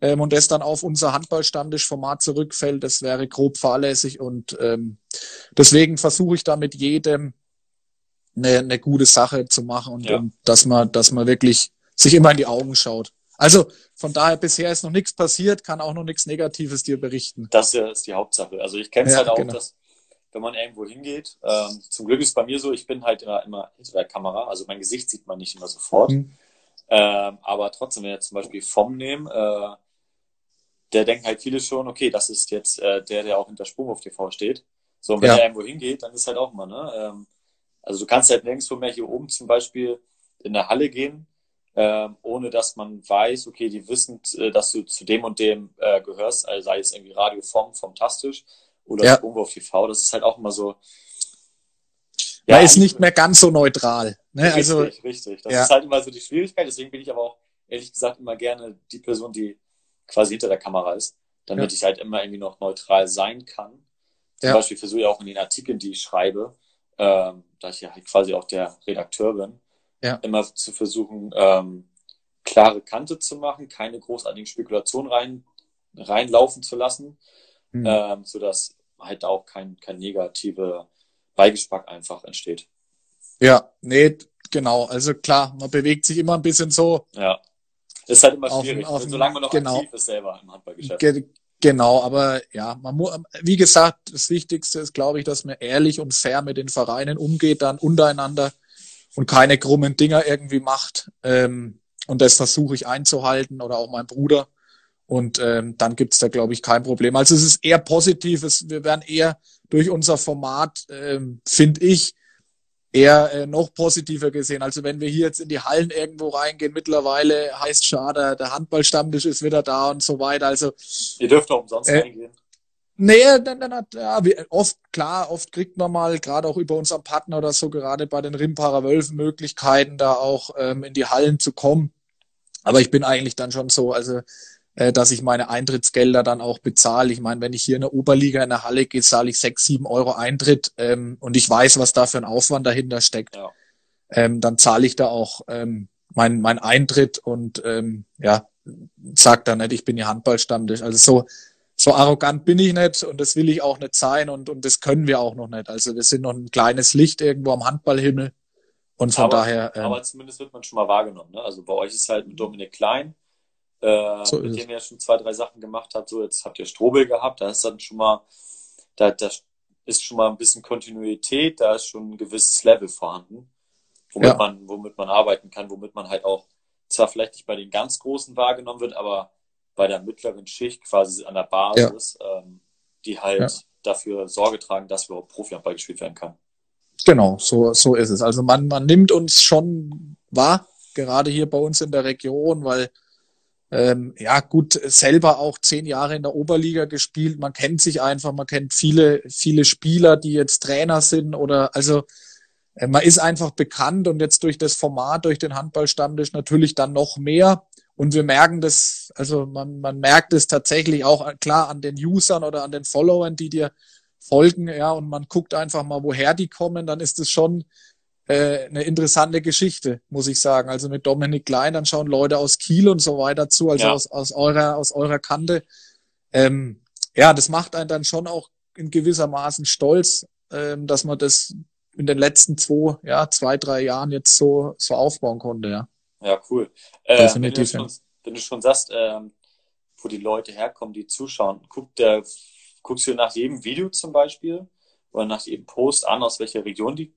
ähm, und das dann auf unser Handballstammtischformat zurückfällt, das wäre grob fahrlässig und ähm, deswegen versuche ich da mit jedem eine, eine gute Sache zu machen und, ja. und dass man, dass man wirklich sich immer in die Augen schaut. Also von daher bisher ist noch nichts passiert, kann auch noch nichts Negatives dir berichten. Das ist die Hauptsache. Also ich kenne es ja, halt auch, genau. dass wenn man irgendwo hingeht, ähm, zum Glück ist es bei mir so, ich bin halt immer, immer hinter der Kamera, also mein Gesicht sieht man nicht immer sofort. Mhm. Ähm, aber trotzdem, wenn wir zum Beispiel vom nehmen, äh, der denkt halt viele schon, okay, das ist jetzt äh, der, der auch hinter Sprunghof TV steht. So, und wenn ja. er irgendwo hingeht, dann ist halt auch mal, ne? Ähm, also du kannst halt nirgendwo mehr hier oben zum Beispiel in der Halle gehen ähm, ohne dass man weiß, okay, die wissen, äh, dass du zu dem und dem äh, gehörst, also sei es irgendwie Radio vom, vom Tastisch oder ja. auf TV, das ist halt auch immer so. Ja, man ist nicht mehr ganz so neutral. Ne? Richtig, also, richtig. Das ja. ist halt immer so die Schwierigkeit, deswegen bin ich aber auch ehrlich gesagt immer gerne die Person, die quasi hinter der Kamera ist, damit ja. ich halt immer irgendwie noch neutral sein kann. Zum Beispiel versuche ich auch in den Artikeln, die ich schreibe, ähm, da ich ja halt quasi auch der Redakteur bin, ja. immer zu versuchen, ähm, klare Kante zu machen, keine großartigen Spekulationen rein, reinlaufen zu lassen, mhm. ähm, sodass halt auch kein, kein negativer Beigeschmack einfach entsteht. Ja, nee, genau. Also klar, man bewegt sich immer ein bisschen so. Ja. Ist halt immer schwierig, auf, auf, solange man noch genau, aktiv ist selber im Handballgeschäft. Ge genau, aber ja, man muss, wie gesagt, das Wichtigste ist, glaube ich, dass man ehrlich und fair mit den Vereinen umgeht, dann untereinander und keine krummen Dinger irgendwie macht. Ähm, und das versuche ich einzuhalten oder auch mein Bruder. Und ähm, dann gibt's da, glaube ich, kein Problem. Also es ist eher positiv. Es, wir werden eher durch unser Format, ähm, finde ich, eher äh, noch positiver gesehen. Also wenn wir hier jetzt in die Hallen irgendwo reingehen, mittlerweile heißt schade, der Handballstammtisch ist wieder da und so weiter. Also ihr dürft auch umsonst äh, reingehen. Nee, dann, dann hat, ja, oft, klar, oft kriegt man mal, gerade auch über unseren Partner oder so, gerade bei den Rimparer Wölfen Möglichkeiten, da auch ähm, in die Hallen zu kommen. Aber ich bin eigentlich dann schon so, also, äh, dass ich meine Eintrittsgelder dann auch bezahle. Ich meine, wenn ich hier in der Oberliga in der Halle gehe, zahle ich sechs, sieben Euro Eintritt ähm, und ich weiß, was da für ein Aufwand dahinter steckt. Ja. Ähm, dann zahle ich da auch ähm, mein, mein Eintritt und ähm, ja, sag dann nicht, ich bin hier Handballstammtisch. Also so, so arrogant bin ich nicht und das will ich auch nicht sein und, und das können wir auch noch nicht. Also wir sind noch ein kleines Licht irgendwo am Handballhimmel und von aber, daher. Ähm, aber zumindest wird man schon mal wahrgenommen. Ne? Also bei euch ist halt mit Dominik Klein, äh, so mit dem ihr schon zwei, drei Sachen gemacht habt. So jetzt habt ihr Strobel gehabt, da ist dann schon mal, da, da ist schon mal ein bisschen Kontinuität, da ist schon ein gewisses Level vorhanden, womit ja. man, womit man arbeiten kann, womit man halt auch zwar vielleicht nicht bei den ganz Großen wahrgenommen wird, aber bei der mittleren Schicht quasi an der Basis, ja. ähm, die halt ja. dafür Sorge tragen, dass überhaupt Profi-Handball gespielt werden kann. Genau, so, so ist es. Also man, man nimmt uns schon wahr, gerade hier bei uns in der Region, weil ähm, ja gut, selber auch zehn Jahre in der Oberliga gespielt. Man kennt sich einfach, man kennt viele, viele Spieler, die jetzt Trainer sind oder also äh, man ist einfach bekannt und jetzt durch das Format, durch den Handballstammtisch natürlich dann noch mehr. Und wir merken das, also man, man merkt es tatsächlich auch klar an den Usern oder an den Followern, die dir folgen, ja, und man guckt einfach mal, woher die kommen, dann ist es schon äh, eine interessante Geschichte, muss ich sagen. Also mit Dominik Klein, dann schauen Leute aus Kiel und so weiter zu, also ja. aus, aus eurer, aus eurer Kante. Ähm, ja, das macht einen dann schon auch in gewissermaßen stolz, ähm, dass man das in den letzten zwei, ja, zwei, drei Jahren jetzt so, so aufbauen konnte, ja. Ja, cool. Äh, wenn, du schon, wenn du schon sagst, ähm, wo die Leute herkommen, die zuschauen, guckt der, guckst du nach jedem Video zum Beispiel oder nach jedem Post an, aus welcher Region die,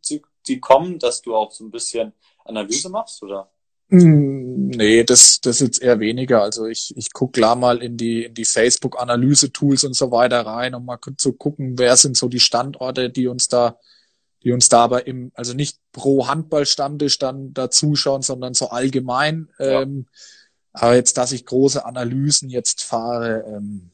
die kommen, dass du auch so ein bisschen Analyse machst, oder? Hm, nee, das, das jetzt eher weniger. Also ich, ich gucke klar mal in die, in die Facebook-Analyse-Tools und so weiter rein, um mal zu gucken, wer sind so die Standorte, die uns da, die uns da aber im, also nicht pro Handballstammtisch dann da zuschauen, sondern so allgemein. Ja. Ähm, aber jetzt, dass ich große Analysen jetzt fahre, ähm,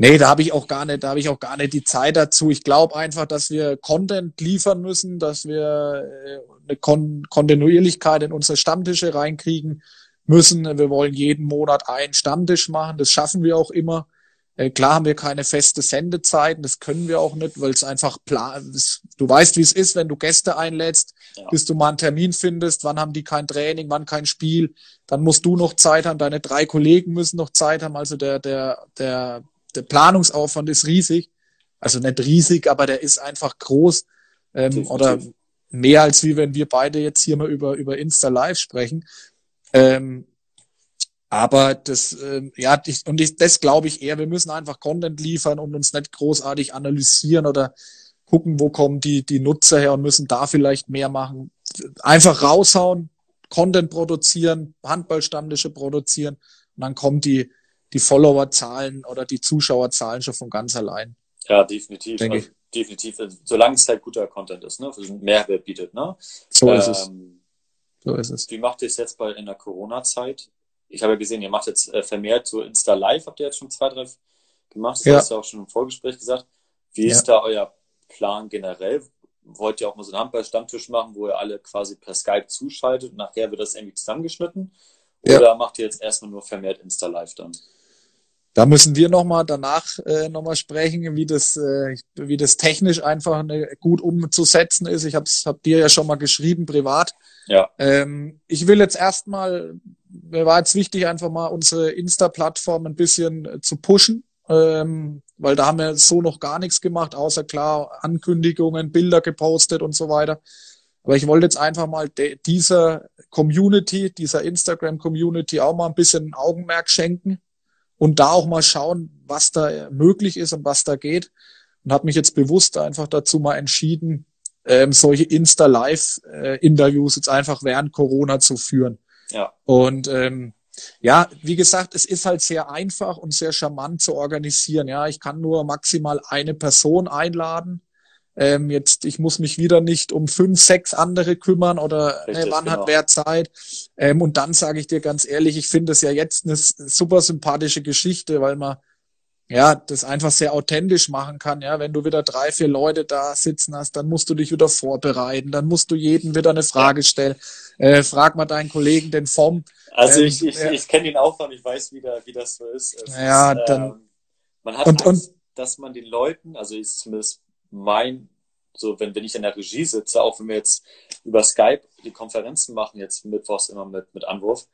Nee, da habe ich auch gar nicht, da habe ich auch gar nicht die Zeit dazu. Ich glaube einfach, dass wir Content liefern müssen, dass wir äh, eine Kon Kontinuierlichkeit in unsere Stammtische reinkriegen müssen. Wir wollen jeden Monat einen Stammtisch machen. Das schaffen wir auch immer. Äh, klar haben wir keine feste Sendezeiten, das können wir auch nicht, weil es einfach plan. Du weißt, wie es ist, wenn du Gäste einlädst, ja. bis du mal einen Termin findest, wann haben die kein Training, wann kein Spiel, dann musst du noch Zeit haben, deine drei Kollegen müssen noch Zeit haben, also der, der, der der Planungsaufwand ist riesig. Also nicht riesig, aber der ist einfach groß. Ähm, oder mehr als wie wenn wir beide jetzt hier mal über, über Insta Live sprechen. Ähm, aber das, ähm, ja, ich, und ich, das glaube ich eher, wir müssen einfach Content liefern und uns nicht großartig analysieren oder gucken, wo kommen die, die Nutzer her und müssen da vielleicht mehr machen. Einfach raushauen, Content produzieren, Handballstammtische produzieren und dann kommt die, die Followerzahlen oder die Zuschauerzahlen schon von ganz allein. Ja, definitiv. Denke also, definitiv. Also, solange es halt guter Content ist, ne? Mehrwert bietet, ne? So ähm, ist es. Ähm, so ist es. Wie macht ihr es jetzt bei in der Corona-Zeit? Ich habe ja gesehen, ihr macht jetzt äh, vermehrt so Insta Live, habt ihr jetzt schon zwei, drei gemacht. Das ja. hast du auch schon im Vorgespräch gesagt. Wie ja. ist da euer Plan generell? Wollt ihr auch mal so einen Handball-Stammtisch machen, wo ihr alle quasi per Skype zuschaltet und nachher wird das irgendwie zusammengeschnitten? Oder ja. macht ihr jetzt erstmal nur vermehrt Insta Live dann? Da müssen wir nochmal danach äh, nochmal sprechen, wie das, äh, wie das technisch einfach eine, gut umzusetzen ist. Ich habe hab dir ja schon mal geschrieben, privat. Ja. Ähm, ich will jetzt erstmal, mir war jetzt wichtig, einfach mal unsere Insta-Plattform ein bisschen äh, zu pushen, ähm, weil da haben wir so noch gar nichts gemacht, außer klar Ankündigungen, Bilder gepostet und so weiter. Aber ich wollte jetzt einfach mal dieser Community, dieser Instagram-Community auch mal ein bisschen ein Augenmerk schenken und da auch mal schauen, was da möglich ist und was da geht. Und habe mich jetzt bewusst einfach dazu mal entschieden, ähm, solche Insta-Live-Interviews jetzt einfach während Corona zu führen. Ja. Und ähm, ja, wie gesagt, es ist halt sehr einfach und sehr charmant zu organisieren. Ja, ich kann nur maximal eine Person einladen ähm, jetzt, ich muss mich wieder nicht um fünf, sechs andere kümmern oder Richtig, äh, wann genau. hat wer Zeit. Ähm, und dann sage ich dir ganz ehrlich, ich finde es ja jetzt eine super sympathische Geschichte, weil man ja, das einfach sehr authentisch machen kann. Ja, wenn du wieder drei, vier Leute da sitzen hast, dann musst du dich wieder vorbereiten, dann musst du jedem wieder eine Frage stellen. Äh, frag mal deinen Kollegen, den vom. Also ähm, ich, ich, ich kenne ihn auch und ich weiß, wie, da, wie das so ist. Es ja, ist, dann. Ähm, man hat und, Angst, und, dass man den Leuten, also ist zumindest mein, so wenn, wenn ich in der Regie sitze, auch wenn wir jetzt über Skype die Konferenzen machen, jetzt mittwochs immer mit, mit Anwurf,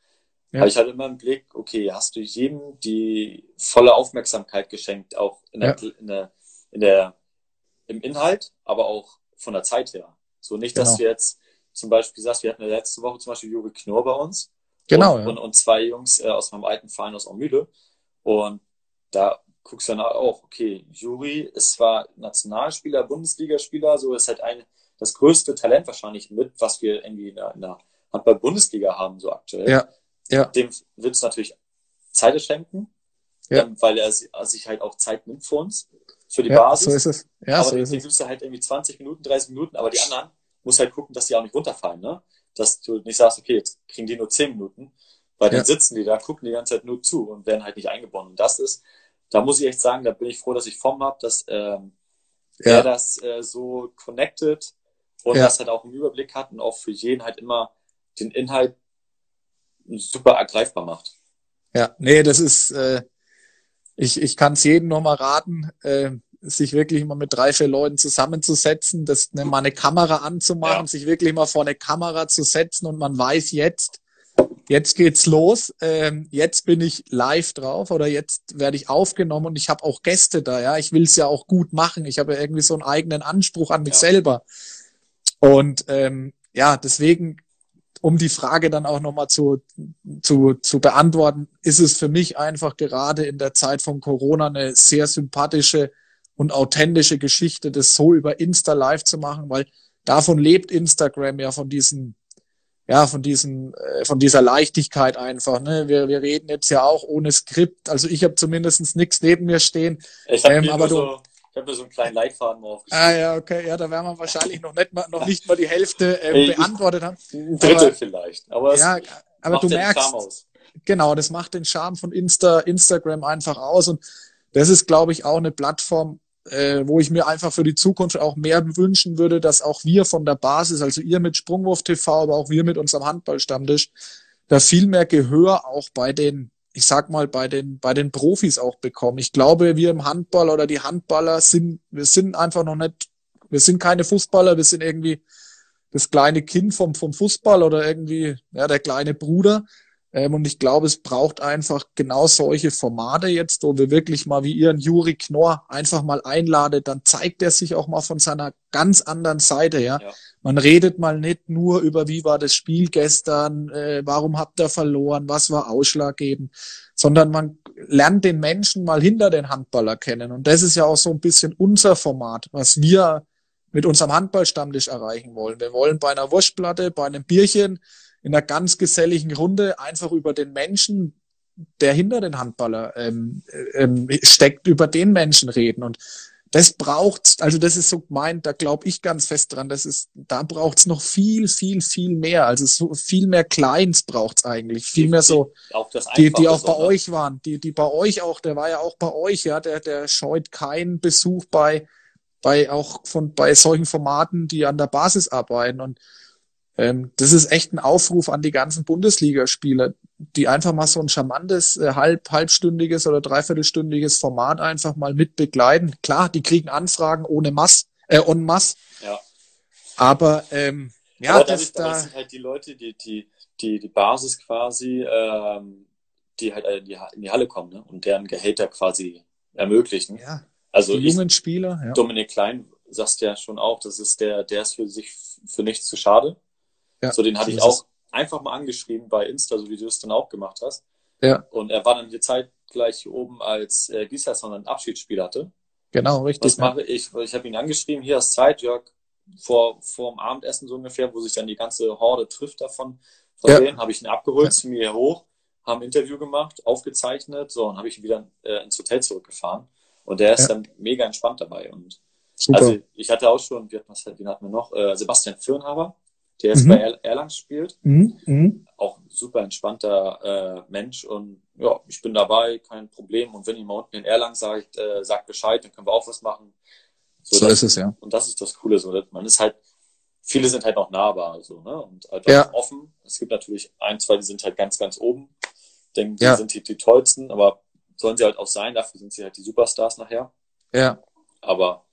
ja. habe ich halt immer im Blick, okay, hast du jedem die volle Aufmerksamkeit geschenkt, auch in der, ja. in der, in der, im Inhalt, aber auch von der Zeit her. So nicht, dass genau. wir jetzt zum Beispiel sagst, wir hatten ja letzte Woche zum Beispiel Juri Knorr bei uns. Genau. Und, ja. und, und zwei Jungs äh, aus meinem alten Verein aus Ormühle. Und da guckst dann auch, okay, Juri ist zwar Nationalspieler, Bundesligaspieler, so ist halt ein, das größte Talent wahrscheinlich mit, was wir irgendwie in der, in der Handball-Bundesliga haben, so aktuell. Ja, ja. Dem wird es natürlich Zeit schenken, ja. ähm, weil er sich halt auch Zeit nimmt für uns, für die ja, Basis. So ist es. Ja, aber so den, den gibst du halt irgendwie 20 Minuten, 30 Minuten, aber die anderen muss halt gucken, dass die auch nicht runterfallen, ne? Dass du nicht sagst, okay, jetzt kriegen die nur 10 Minuten, weil dann sitzen die da, gucken die ganze Zeit nur zu und werden halt nicht eingebunden. Und das ist da muss ich echt sagen, da bin ich froh, dass ich Form habe, dass ähm, er das äh, so connected und das halt auch im Überblick hat und auch für jeden halt immer den Inhalt super ergreifbar macht. Ja, nee, das ist, äh, ich, ich kann es jedem nochmal raten, äh, sich wirklich mal mit drei, vier Leuten zusammenzusetzen, das ne, mal eine Kamera anzumachen, ja. sich wirklich mal vor eine Kamera zu setzen und man weiß jetzt, jetzt geht's los, ähm, jetzt bin ich live drauf oder jetzt werde ich aufgenommen und ich habe auch Gäste da, ja, ich will es ja auch gut machen, ich habe ja irgendwie so einen eigenen Anspruch an mich ja. selber und ähm, ja, deswegen, um die Frage dann auch nochmal zu, zu, zu beantworten, ist es für mich einfach gerade in der Zeit von Corona eine sehr sympathische und authentische Geschichte, das so über Insta live zu machen, weil davon lebt Instagram ja von diesen ja, von diesem, äh, von dieser Leichtigkeit einfach. Ne? Wir, wir reden jetzt ja auch ohne Skript. Also ich habe zumindest nichts neben mir stehen. Ich habe ähm, aber du, so, ich hab mir so einen kleinen Leitfaden aufgeschrieben. Ah ja, okay, ja, da werden wir wahrscheinlich noch nicht mal, noch nicht mal die Hälfte äh, beantwortet haben. Ein Drittel aber, vielleicht. Aber ja, aber du merkst, genau, das macht den Charme von Insta, Instagram einfach aus und das ist, glaube ich, auch eine Plattform, äh, wo ich mir einfach für die Zukunft auch mehr wünschen würde, dass auch wir von der Basis, also ihr mit Sprungwurf TV, aber auch wir mit unserem Handballstammtisch, da viel mehr Gehör auch bei den, ich sag mal, bei den, bei den Profis auch bekommen. Ich glaube, wir im Handball oder die Handballer sind, wir sind einfach noch nicht, wir sind keine Fußballer, wir sind irgendwie das kleine Kind vom, vom Fußball oder irgendwie, ja, der kleine Bruder. Ähm, und ich glaube, es braucht einfach genau solche Formate jetzt, wo wir wirklich mal wie ihren Juri Knorr einfach mal einladet, dann zeigt er sich auch mal von seiner ganz anderen Seite, ja. ja. Man redet mal nicht nur über, wie war das Spiel gestern, äh, warum habt ihr verloren, was war ausschlaggebend, sondern man lernt den Menschen mal hinter den Handballer kennen. Und das ist ja auch so ein bisschen unser Format, was wir mit unserem Handballstammtisch erreichen wollen. Wir wollen bei einer Wurstplatte, bei einem Bierchen, in einer ganz geselligen Runde einfach über den Menschen, der hinter den Handballer ähm, ähm, steckt, über den Menschen reden. Und das braucht, also das ist so gemeint, da glaube ich ganz fest dran, das ist, da braucht's noch viel, viel, viel mehr. Also so viel mehr Kleins braucht's eigentlich. Viel mehr so, die, die auch bei euch waren, die, die bei euch auch, der war ja auch bei euch, ja, der, der scheut keinen Besuch bei, bei auch von, bei solchen Formaten, die an der Basis arbeiten. Und ähm, das ist echt ein Aufruf an die ganzen Bundesligaspieler, die einfach mal so ein charmantes, äh, halb, halbstündiges oder dreiviertelstündiges Format einfach mal mit begleiten. Klar, die kriegen Anfragen ohne Mass, äh, on Mass. Ja. Aber, ähm, ja, Aber das, da, das sind halt die Leute, die, die, die, die Basis quasi, ähm, die halt in die, in die Halle kommen, ne? Und deren Gehälter quasi ermöglichen. Ja. Also die jungen ich, Spieler, ja. Dominik Klein sagst ja schon auch, das ist der, der ist für sich für nichts zu schade. Ja, so, den hatte ich auch einfach mal angeschrieben bei Insta, so wie du es dann auch gemacht hast. Ja. Und er war dann hier zeitgleich hier oben, als äh, Gislason ein Abschiedsspiel hatte. Genau, richtig. Was mache ich? Ich habe ihn angeschrieben, hier ist Zeit, Jörg, vor, vor dem Abendessen so ungefähr, wo sich dann die ganze Horde trifft davon. Von ja. denen habe ich ihn abgeholt, ja. zu mir hoch, haben ein Interview gemacht, aufgezeichnet, so, und habe ich ihn wieder äh, ins Hotel zurückgefahren. Und der ist ja. dann mega entspannt dabei. Und Super. also ich hatte auch schon, wie hat man, wen hatten wir noch? Äh, Sebastian Firnhaber, der jetzt mhm. bei Erlangen spielt. Mhm. Mhm. Auch ein super entspannter äh, Mensch und ja, ich bin dabei, kein Problem. Und wenn jemand unten in Erlangen sagt, äh, sagt Bescheid, dann können wir auch was machen. So, so das, ist es, ja. Und das ist das Coole, so, man ist halt, viele sind halt noch nahbar, so, ne, und halt ja. offen. Es gibt natürlich ein, zwei, die sind halt ganz, ganz oben. Denken, die ja. sind die, die tollsten, aber sollen sie halt auch sein, dafür sind sie halt die Superstars nachher. Ja. Aber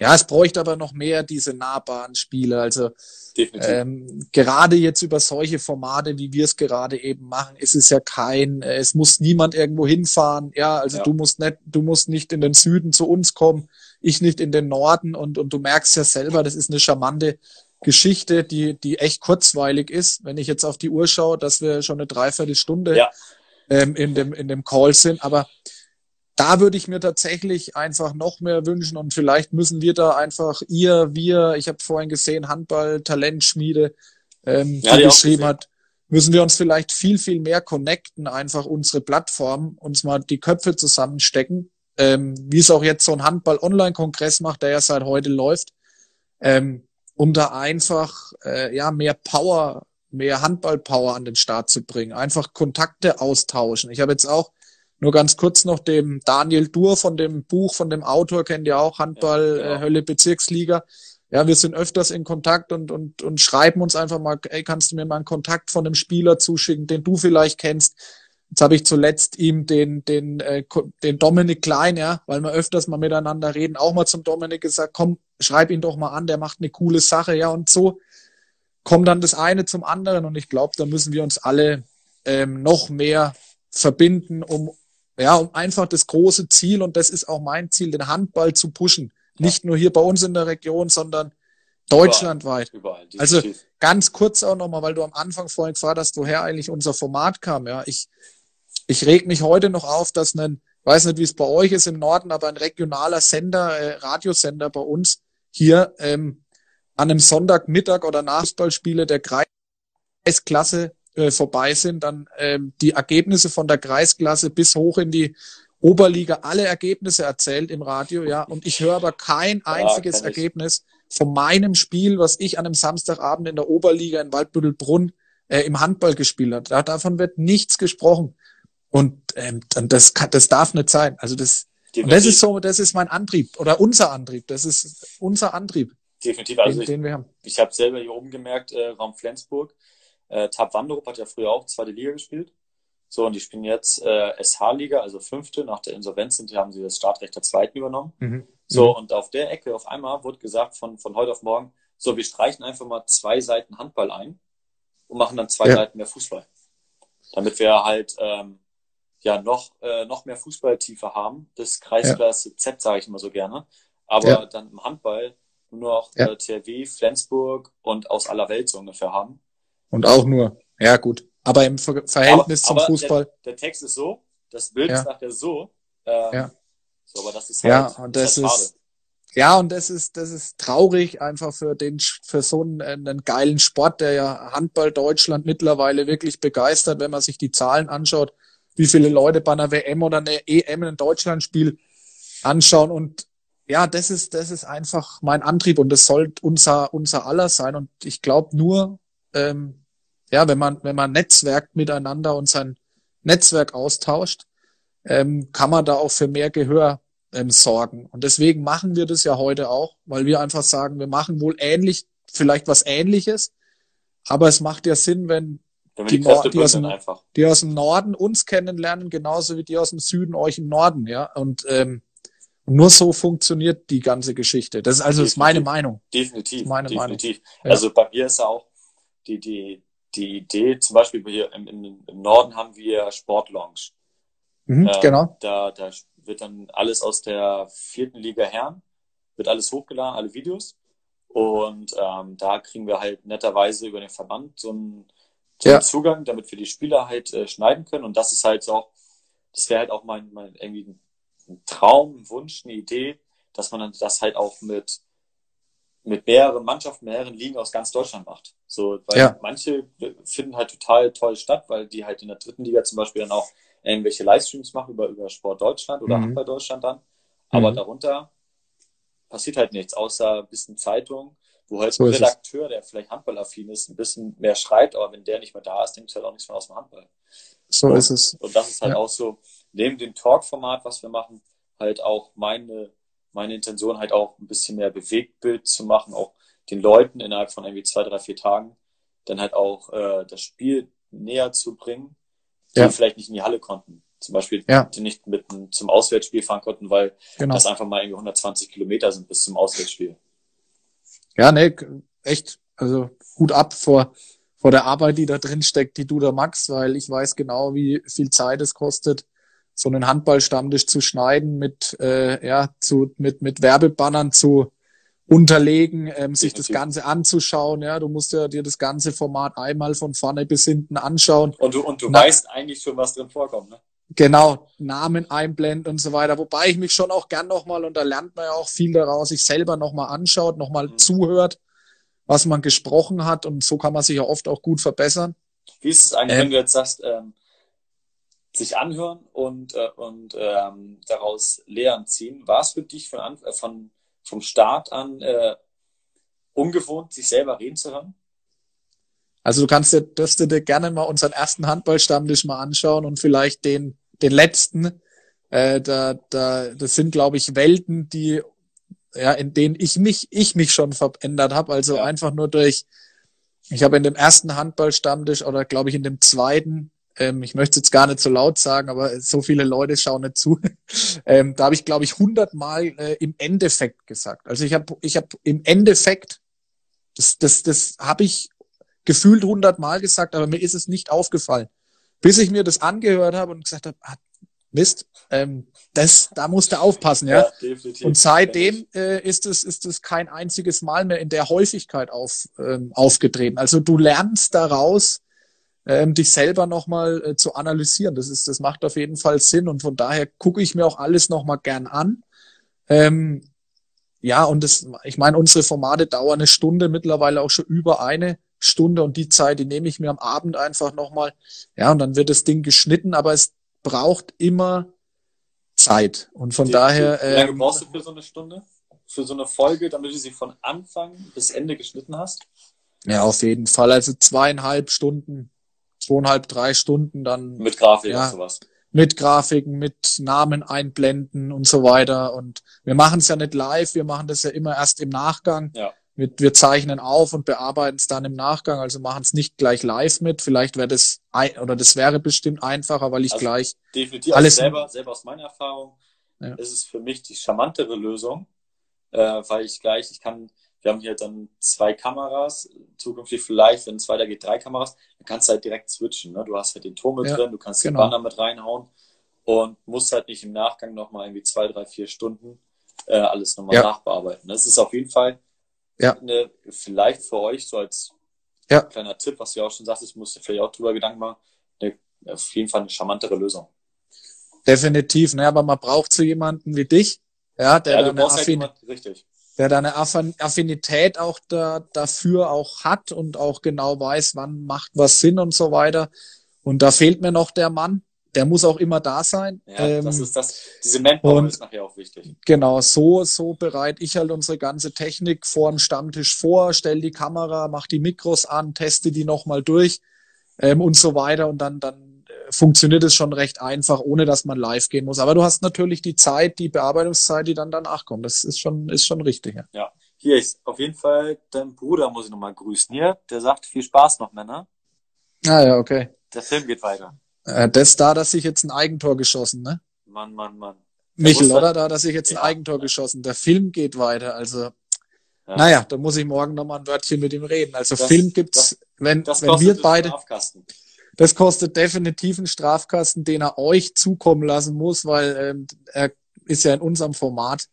ja, es bräuchte aber noch mehr diese nahbaren Spiele. Also ähm, gerade jetzt über solche Formate, wie wir es gerade eben machen, ist es ja kein, äh, es muss niemand irgendwo hinfahren. Ja, also ja. du musst nicht, du musst nicht in den Süden zu uns kommen, ich nicht in den Norden und, und du merkst ja selber, das ist eine charmante Geschichte, die, die echt kurzweilig ist. Wenn ich jetzt auf die Uhr schaue, dass wir schon eine Dreiviertelstunde ja. ähm, in dem, in dem Call sind, aber da würde ich mir tatsächlich einfach noch mehr wünschen und vielleicht müssen wir da einfach ihr, wir, ich habe vorhin gesehen, Handball, Talentschmiede, ähm, ja, die, die geschrieben hat, müssen wir uns vielleicht viel, viel mehr connecten, einfach unsere Plattform, uns mal die Köpfe zusammenstecken, ähm, wie es auch jetzt so ein Handball-Online-Kongress macht, der ja seit heute läuft, ähm, um da einfach äh, ja mehr Power, mehr Handball-Power an den Start zu bringen, einfach Kontakte austauschen. Ich habe jetzt auch nur ganz kurz noch dem Daniel Dur von dem Buch, von dem Autor, kennt ihr auch, Handball, ja, genau. äh, Hölle Bezirksliga. Ja, wir sind öfters in Kontakt und, und, und schreiben uns einfach mal, ey, kannst du mir mal einen Kontakt von einem Spieler zuschicken, den du vielleicht kennst? Jetzt habe ich zuletzt ihm den, den, äh, den Dominik Klein, ja, weil wir öfters mal miteinander reden, auch mal zum Dominik gesagt, komm, schreib ihn doch mal an, der macht eine coole Sache, ja, und so kommt dann das eine zum anderen und ich glaube, da müssen wir uns alle ähm, noch mehr verbinden, um ja, um einfach das große Ziel, und das ist auch mein Ziel, den Handball zu pushen. Ja. Nicht nur hier bei uns in der Region, sondern deutschlandweit. Überall, überall also ganz kurz auch nochmal, weil du am Anfang vorhin gefragt hast, woher eigentlich unser Format kam. Ja, ich, ich reg mich heute noch auf, dass ein, weiß nicht, wie es bei euch ist im Norden, aber ein regionaler Sender, äh, Radiosender bei uns hier ähm, an einem Sonntagmittag oder Nachballspiele der Kreisklasse äh, vorbei sind, dann ähm, die Ergebnisse von der Kreisklasse bis hoch in die Oberliga, alle Ergebnisse erzählt im Radio, ja. Und ich höre aber kein einziges ja, Ergebnis von meinem Spiel, was ich an einem Samstagabend in der Oberliga in Waldbüttelbrunn äh, im Handball gespielt habe. Da, davon wird nichts gesprochen. Und ähm, das, kann, das darf nicht sein. Also das, und das ist so, das ist mein Antrieb oder unser Antrieb. Das ist unser Antrieb. Definitiv. Also den, ich, den wir haben. Ich habe selber hier oben gemerkt, äh, Raum Flensburg. Äh, Tab Wanderup hat ja früher auch zweite Liga gespielt. So, und die spielen jetzt äh, SH-Liga, also fünfte. Nach der Insolvenz sind, haben sie das Startrecht der zweiten übernommen. Mhm. So, mhm. und auf der Ecke auf einmal wurde gesagt von, von heute auf morgen, so, wir streichen einfach mal zwei Seiten Handball ein und machen dann zwei ja. Seiten mehr Fußball. Damit wir halt ähm, ja noch, äh, noch mehr Fußballtiefe haben. Das Kreisklasse ja. Z sage ich immer so gerne. Aber ja. dann im Handball nur noch äh, THW, Flensburg und aus aller Welt so ungefähr haben. Und auch nur, ja gut. Aber im Ver Verhältnis aber, zum aber Fußball. Der, der, Text ist so, das Bild ist nachher so. Ähm, ja. So, aber das ist halt, ja, und das, ist, ist ja, und das ist, das ist traurig einfach für den, für so einen, einen geilen Sport, der ja Handball Deutschland mittlerweile wirklich begeistert, wenn man sich die Zahlen anschaut, wie viele Leute bei einer WM oder einer EM in Deutschland Spiel anschauen und ja, das ist, das ist einfach mein Antrieb und das soll unser, unser aller sein. Und ich glaube nur, ähm, ja, wenn man, wenn man netzwerkt miteinander und sein Netzwerk austauscht, ähm, kann man da auch für mehr Gehör ähm, sorgen. Und deswegen machen wir das ja heute auch, weil wir einfach sagen, wir machen wohl ähnlich, vielleicht was ähnliches, aber es macht ja Sinn, wenn die, Nord die, aus dem, die aus dem Norden uns kennenlernen, genauso wie die aus dem Süden euch im Norden, ja. Und ähm, nur so funktioniert die ganze Geschichte. Das ist also definitiv, ist meine Meinung. Definitiv. Meine definitiv. Meinung. Also bei mir ist auch die, die, die Idee, zum Beispiel hier im, im, im Norden haben wir Sportlounge. Mhm, äh, genau. Da, da wird dann alles aus der vierten Liga Herren, wird alles hochgeladen, alle Videos. Und ähm, da kriegen wir halt netterweise über den Verband so einen, so einen ja. Zugang, damit wir die Spieler halt äh, schneiden können. Und das ist halt so auch, das wäre halt auch mein, mein irgendwie ein Traum, ein Wunsch, eine Idee, dass man dann das halt auch mit mit mehreren Mannschaften, mehreren Ligen aus ganz Deutschland macht. So, weil ja. manche finden halt total toll statt, weil die halt in der dritten Liga zum Beispiel dann auch irgendwelche Livestreams machen über, über Sport Deutschland oder mhm. Handball Deutschland dann. Aber mhm. darunter passiert halt nichts, außer ein bisschen Zeitung, wo halt so ein Redakteur, der vielleicht handballaffin ist, ein bisschen mehr schreibt, aber wenn der nicht mehr da ist, denkt halt auch nichts mehr aus dem Handball. So und, ist es. Und das ist halt ja. auch so, neben dem Talk-Format, was wir machen, halt auch meine, meine Intention halt auch ein bisschen mehr Bewegtbild zu machen, auch den Leuten innerhalb von irgendwie zwei, drei, vier Tagen dann halt auch äh, das Spiel näher zu bringen die ja. vielleicht nicht in die Halle konnten. Zum Beispiel, ja. die nicht mit zum Auswärtsspiel fahren konnten, weil genau. das einfach mal irgendwie 120 Kilometer sind bis zum Auswärtsspiel. Ja, ne, echt, also Hut ab vor, vor der Arbeit, die da drin steckt, die du da magst, weil ich weiß genau, wie viel Zeit es kostet, so einen Handballstammtisch zu schneiden, mit, äh, ja, zu, mit, mit Werbebannern zu, unterlegen, ähm, sich das Ganze anzuschauen. Ja, du musst ja dir das ganze Format einmal von vorne bis hinten anschauen. Und du, und du Na, weißt eigentlich schon, was drin vorkommt, ne? Genau, Namen einblenden und so weiter. Wobei ich mich schon auch gern nochmal, und da lernt man ja auch viel daraus, sich selber nochmal anschaut, nochmal mhm. zuhört, was man gesprochen hat. Und so kann man sich ja oft auch gut verbessern. Wie ist es eigentlich, ähm, wenn du jetzt sagst, ähm, sich anhören und, äh, und ähm, daraus Lehren ziehen? War es für dich von, äh, von vom Start an äh, ungewohnt, sich selber reden zu hören? Also du kannst dir, dürfst dir gerne mal unseren ersten Handballstammtisch mal anschauen und vielleicht den, den letzten. Äh, da, da, das sind, glaube ich, Welten, die, ja, in denen ich mich, ich mich schon verändert habe. Also ja. einfach nur durch, ich habe in dem ersten Handballstammtisch oder glaube ich in dem zweiten ähm, ich möchte jetzt gar nicht so laut sagen, aber so viele Leute schauen nicht zu. ähm, da habe ich, glaube ich, hundertmal äh, im Endeffekt gesagt. Also ich habe ich hab im Endeffekt, das, das, das habe ich gefühlt hundertmal gesagt, aber mir ist es nicht aufgefallen. Bis ich mir das angehört habe und gesagt habe, ah, Mist, ähm, das, da musst du aufpassen, ja. ja und seitdem äh, ist es ist es kein einziges Mal mehr in der Häufigkeit auf, ähm, aufgetreten. Also du lernst daraus, ähm, dich selber nochmal äh, zu analysieren. Das ist, das macht auf jeden Fall Sinn und von daher gucke ich mir auch alles nochmal gern an. Ähm, ja, und das, ich meine, unsere Formate dauern eine Stunde, mittlerweile auch schon über eine Stunde und die Zeit, die nehme ich mir am Abend einfach nochmal. Ja, und dann wird das Ding geschnitten, aber es braucht immer Zeit. Und von Die- daher. Wie lange ähm, brauchst du für so eine Stunde? Für so eine Folge, damit du sie von Anfang bis Ende geschnitten hast? Ja, auf jeden Fall. Also zweieinhalb Stunden, zweieinhalb, drei Stunden dann Mit Grafik Ja. und sowas. mit Grafiken, mit Namen einblenden und so weiter. Und wir machen es ja nicht live, wir machen das ja immer erst im Nachgang. Ja. Wir, wir zeichnen auf und bearbeiten es dann im Nachgang, also machen es nicht gleich live mit. Vielleicht wäre das ein, oder das wäre bestimmt einfacher, weil ich Also- gleich Definitiv. Alles- also selber, selber aus meiner Erfahrung Ja. ist es für mich die charmantere Lösung, äh, weil ich gleich, ich kann, wir haben hier dann zwei Kameras, zukünftig vielleicht, wenn es weitergeht, drei Kameras, dann kannst du halt direkt switchen. Ne? Du hast halt den Ton mit Ja, drin, du kannst genau. den Banner mit reinhauen und musst halt nicht im Nachgang nochmal irgendwie zwei, drei, vier Stunden äh, alles nochmal Ja. nachbearbeiten. Das ist auf jeden Fall Ja. eine, vielleicht für euch so als Ja. kleiner Tipp, was du ja auch schon sagtest, musst du vielleicht auch drüber Gedanken machen, eine, auf jeden Fall eine charmantere Lösung. definitiv, ne, aber man braucht so jemanden wie dich, ja, der Ja, da du eine brauchst halt Affin jemand, richtig. Der da eine Affin Affinität auch da, dafür auch hat und auch genau weiß, wann macht was Sinn und so weiter. Und da fehlt mir noch der Mann. Der muss auch immer da sein. Ja, Ähm, das ist das, diese Manpower und- ist nachher auch wichtig. Genau, so, so bereite ich halt unsere ganze Technik vor dem Stammtisch vor, stell die Kamera, mach die Mikros an, teste die nochmal durch ähm, und so weiter. Und dann, dann funktioniert es schon recht einfach, ohne dass man live gehen muss. Aber du hast natürlich die Zeit, die Bearbeitungszeit, die dann danach kommt. Das ist schon, ist schon richtig. Ja. Hier ist auf jeden Fall dein Bruder muss ich nochmal grüßen hier. Der sagt viel Spaß noch, Männer. Ah ja, okay. Der Film geht weiter. Äh, das da, dass ich jetzt ein Eigentor geschossen, ne? Mann, Mann, Mann. Michel, muss halt- oder? Da, dass ich jetzt ein Ja. Eigentor geschossen. Der Film geht weiter. Also, Ja. naja, da muss ich morgen nochmal ein Wörtchen mit ihm reden. Also Das- Film gibt's, wenn, Das wenn wir beide. Das kostet definitiv einen Strafkasten, den er euch zukommen lassen muss, weil ähm, er ist ja in unserem Format.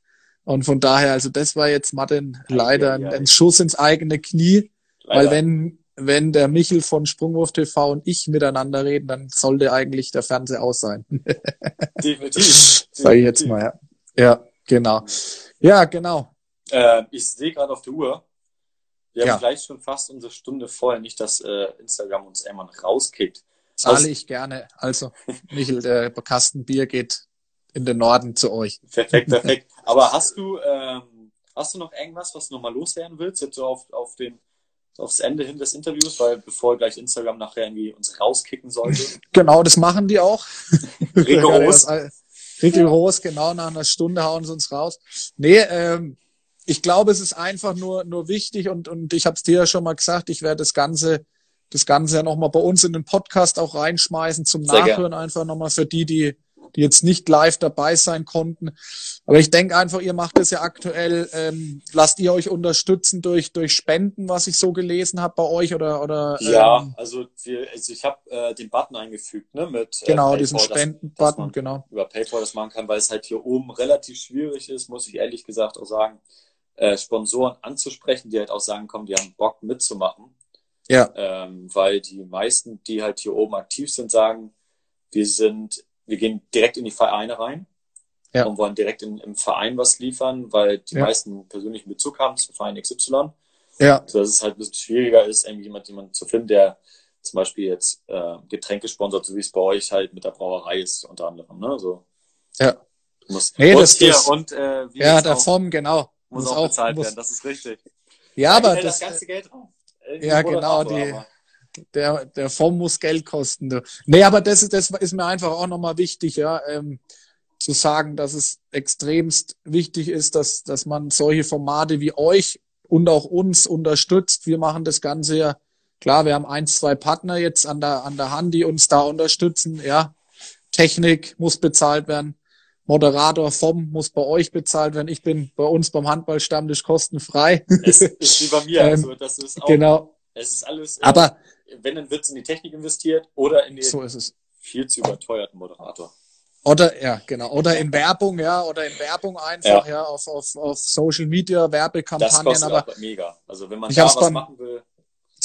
Und von daher, also das war jetzt Martin leider ein, ein Schuss ins eigene Knie, weil Leider. wenn wenn der Michel von Sprungwurf TV und ich miteinander reden, dann sollte eigentlich der Fernseher aus sein. Definitiv. Sag ich jetzt mal, ja. Ja, genau. Ja, genau. Äh, ich sehe gerade auf der Uhr. Wir Ja. haben gleich schon fast unsere Stunde voll. Nicht, dass äh, Instagram uns irgendwann rauskickt. Zahle Also- ich gerne. Also, Michel, der Kasten Bier geht in den Norden zu euch. Perfekt, perfekt. Aber hast du, ähm, hast du noch irgendwas, was du nochmal loswerden willst, jetzt so auf, auf den, aufs Ende hin des Interviews, weil bevor gleich Instagram nachher irgendwie uns rauskicken sollte. Genau, das machen die auch. Rigoros. Rigoros, genau, nach einer Stunde hauen sie uns raus. Nee, ähm, ich glaube, es ist einfach nur, nur wichtig und, und ich habe es dir ja schon mal gesagt, ich werde das Ganze, das Ganze ja nochmal bei uns in den Podcast auch reinschmeißen zum Sehr Nachhören, einfach nochmal für die, die, die jetzt nicht live dabei sein konnten. Aber ich denke einfach, ihr macht es ja aktuell, ähm, lasst ihr euch unterstützen durch, durch Spenden, was ich so gelesen habe bei euch oder, oder Ja, ähm, also, wir, also ich habe äh, den Button eingefügt, ne, mit äh, genau, PayPal, diesen Spenden-Button, genau. über PayPal das machen kann, weil es halt hier oben relativ schwierig ist, muss ich ehrlich gesagt auch sagen, äh, Sponsoren anzusprechen, die halt auch sagen, komm, die haben Bock mitzumachen. Ja. Ähm, weil die meisten, die halt hier oben aktiv sind, sagen, wir sind, wir gehen direkt in die Vereine rein Ja. und wollen direkt in, im Verein was liefern, weil die Ja. meisten persönlichen Bezug haben zum Verein XY. Ja, So dass es halt ein bisschen schwieriger ist, irgendwie jemand, jemanden zu finden, der zum Beispiel jetzt äh, Getränke sponsert, so wie es bei euch halt mit der Brauerei ist, unter anderem. Ne? So, Ja. muss. Nee, und das- hier, das- und äh, wie ja, der auch, Form, genau. Muss, auch bezahlt werden, das ist richtig. ja, Da aber geht halt das, das ganze Geld drauf. Äh, ja, genau, die- aber- der, der Form muss Geld kosten. Du. Nee, aber das, ist- das ist mir einfach auch nochmal wichtig, ja, ähm, zu sagen, dass es extremst wichtig ist, dass, dass man solche Formate wie euch und auch uns unterstützt. Wir machen das Ganze ja, klar, wir haben ein, zwei Partner jetzt an der, an der Hand, die uns da unterstützen, ja. Technik muss bezahlt werden. Moderator vom muss bei euch bezahlt werden. Ich bin bei uns beim Handballstammtisch kostenfrei. Es ist wie bei mir. Ähm, also das ist auch, genau. es ist alles, Aber wenn, dann wird es in die Technik investiert oder in den so ist es. viel zu überteuerten Moderator. Oder, ja, genau. Oder in Werbung, ja, oder in Werbung einfach, ja, auf, auf, auf Social Media, Das Werbekampagnen, kostet aber mega. Also wenn man Ich da was machen will,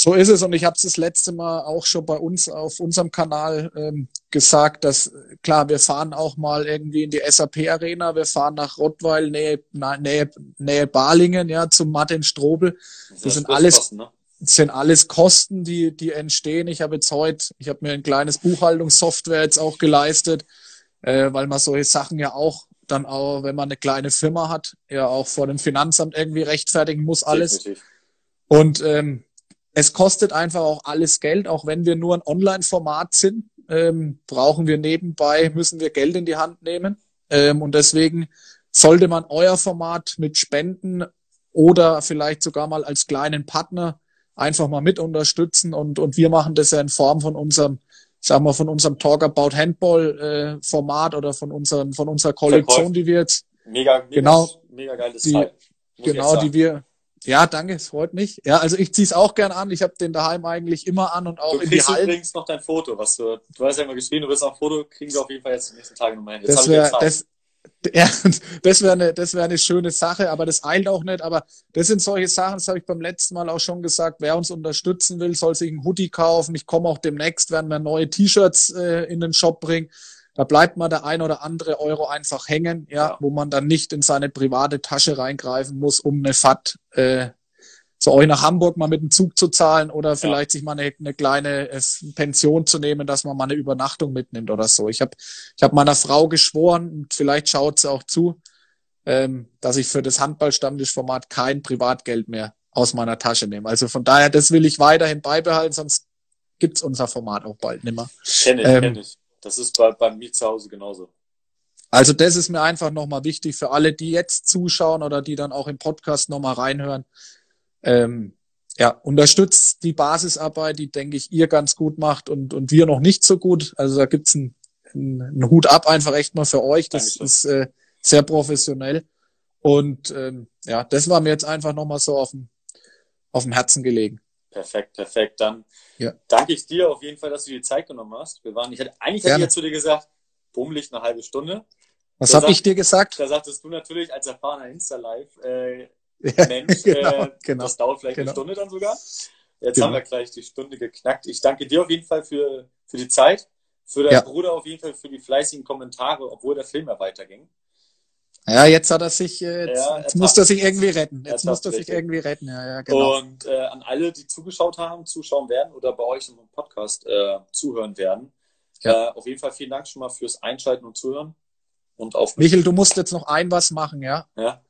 So ist es und ich habe es das letzte Mal auch schon bei uns auf unserem Kanal ähm, gesagt, dass klar, wir fahren auch mal irgendwie in die SAP Arena, wir fahren nach Rottweil, Nähe, Nähe, Nähe Balingen, ja, zum Martin Strobel. Das, das sind alles Kosten, ne? sind alles Kosten, die die entstehen. Ich habe jetzt heute, ich habe mir ein kleines Buchhaltungssoftware jetzt auch geleistet, äh, weil man solche Sachen ja auch dann auch, wenn man eine kleine Firma hat, ja auch vor dem Finanzamt irgendwie rechtfertigen muss alles. Definitiv. Und ähm, es kostet einfach auch alles Geld, auch wenn wir nur ein Online-Format sind, ähm, brauchen wir nebenbei, müssen wir Geld in die Hand nehmen. Ähm, und deswegen sollte man euer Format mit Spenden oder vielleicht sogar mal als kleinen Partner einfach mal mit unterstützen. Und, und wir machen das ja in Form von unserem, sagen wir, von unserem Talk About Handball äh, Format oder von unserem, von unserer Kollektion, die wir jetzt mega, mega, genau, mega geiles die, Teil, genau, die wir, ja, danke, es freut mich. Ja, also ich zieh's auch gern an. Ich habe den daheim eigentlich immer an und auch du in die Hallen. Übrigens noch dein Foto, was du, du hast ja immer geschrieben, du willst noch ein Foto, kriegen wir auf jeden Fall jetzt die nächsten Tage nochmal hin. Jetzt das wäre, das, ja, das wäre eine, das wäre eine schöne Sache, aber das eilt auch nicht. Aber das sind solche Sachen, das habe ich beim letzten Mal auch schon gesagt. Wer uns unterstützen will, soll sich einen Hoodie kaufen. Ich komme auch demnächst, werden wir neue T-Shirts äh, in den Shop bringen. Da bleibt mal der ein oder andere Euro einfach hängen, ja, wo man dann nicht in seine private Tasche reingreifen muss, um eine FAT äh, zu euch nach Hamburg mal mit dem Zug zu zahlen oder vielleicht ja. sich mal eine, eine kleine äh, Pension zu nehmen, dass man mal eine Übernachtung mitnimmt oder so. Ich habe ich hab meiner Frau geschworen, und vielleicht schaut sie auch zu, ähm, dass ich für das Handballstammtischformat kein Privatgeld mehr aus meiner Tasche nehme. Also von daher, das will ich weiterhin beibehalten, sonst gibt's unser Format auch bald nimmer. Kenn ich, ähm, kenn ich. Das ist bei, bei mir zu Hause genauso. Also das ist mir einfach nochmal wichtig für alle, die jetzt zuschauen oder die dann auch im Podcast nochmal reinhören. Ähm, ja, unterstützt die Basisarbeit, die, denke ich, ihr ganz gut macht und, und wir noch nicht so gut. Also da gibt's einen, einen Hut ab einfach echt mal für euch. Das Dankeschön. ist äh, sehr professionell. Und ähm, ja, das war mir jetzt einfach nochmal so auf dem, auf dem Herzen gelegen. Perfekt, perfekt. Dann ja. danke ich dir auf jeden Fall, dass du dir Zeit genommen hast. Wir waren, ich hatte, eigentlich hätte ich ja zu dir gesagt, bummelig eine halbe Stunde. Was habe ich dir gesagt? Da sagtest du natürlich als erfahrener Insta-Live, äh, ja, Mensch, genau, äh, genau, das dauert vielleicht genau. eine Stunde dann sogar. Jetzt genau. haben wir gleich die Stunde geknackt. Ich danke dir auf jeden Fall für, für die Zeit, für deinen ja. Bruder auf jeden Fall für die fleißigen Kommentare, obwohl der Film ja weiterging. Ja, jetzt hat er sich, äh, jetzt, ja, jetzt muss er sich irgendwie retten. Jetzt muss er sich irgendwie retten, ja, ja, genau. Und äh, an alle, die zugeschaut haben, zuschauen werden oder bei euch im Podcast äh, zuhören werden, ja. äh, auf jeden Fall vielen Dank schon mal fürs Einschalten und Zuhören. Und auf Michel, du musst jetzt noch ein was machen, ja? Ja.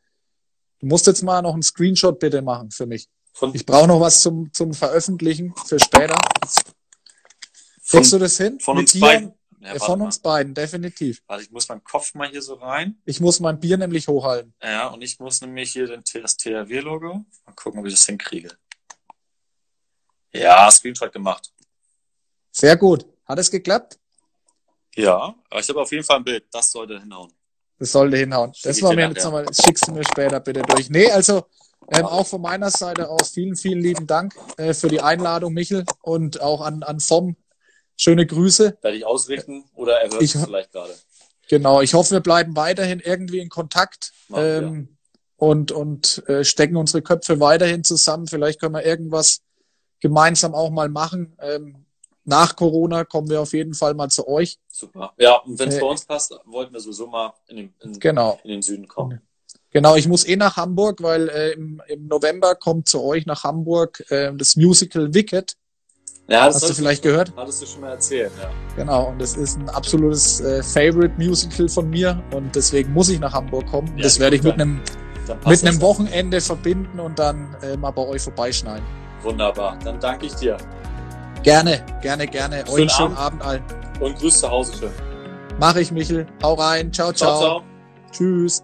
Du musst jetzt mal noch einen Screenshot bitte machen für mich. Von ich brauche noch was zum, zum Veröffentlichen für später. Kriegst du das hin? Von Mit uns dir? beiden. Ja, von uns mal. beiden, definitiv. Warte, ich muss meinen Kopf mal hier so rein. Ich muss mein Bier nämlich hochhalten. Ja, und ich muss nämlich hier den, das THW-Logo. Mal gucken, ob ich das hinkriege. Ja, Screenshot gemacht. Sehr gut. Hat es geklappt? Ja, aber ich habe auf jeden Fall ein Bild. Das sollte hinhauen. Das sollte hinhauen. Das war mir jetzt nochmal, schickst du mir später bitte durch. Nee, also ähm, auch von meiner Seite aus vielen, vielen lieben Dank äh, für die Einladung, Michel, und auch an, an Vom. Schöne Grüße. Werde ich ausrichten oder er hört es vielleicht gerade. Genau, ich hoffe, wir bleiben weiterhin irgendwie in Kontakt Machen, ähm, ja. und, und äh, stecken unsere Köpfe weiterhin zusammen. Vielleicht können wir irgendwas gemeinsam auch mal machen. Ähm, nach Corona kommen wir auf jeden Fall mal zu euch. Super. Ja, und wenn es äh, bei uns passt, wollten wir sowieso mal in den, in, genau. in den Süden kommen. Genau, ich muss eh nach Hamburg, weil äh, im, im November kommt zu euch nach Hamburg äh, das Musical Wicked. Ja, das hast du vielleicht schon, gehört? Hattest du schon mal erzählt, ja. Genau, und das ist ein absolutes äh, Favorite Musical von mir und deswegen muss ich nach Hamburg kommen. Ja, das werde ich mit einem mit einem Wochenende verbinden und dann äh, mal bei euch vorbeischneiden. Wunderbar, dann danke ich dir. Gerne, gerne, gerne. Schönen Euch schönen Abend. Abend allen. Und Grüß zu Hause schön. Mach ich, Michel. Hau rein. ciao. ciao. ciao, ciao. Tschüss.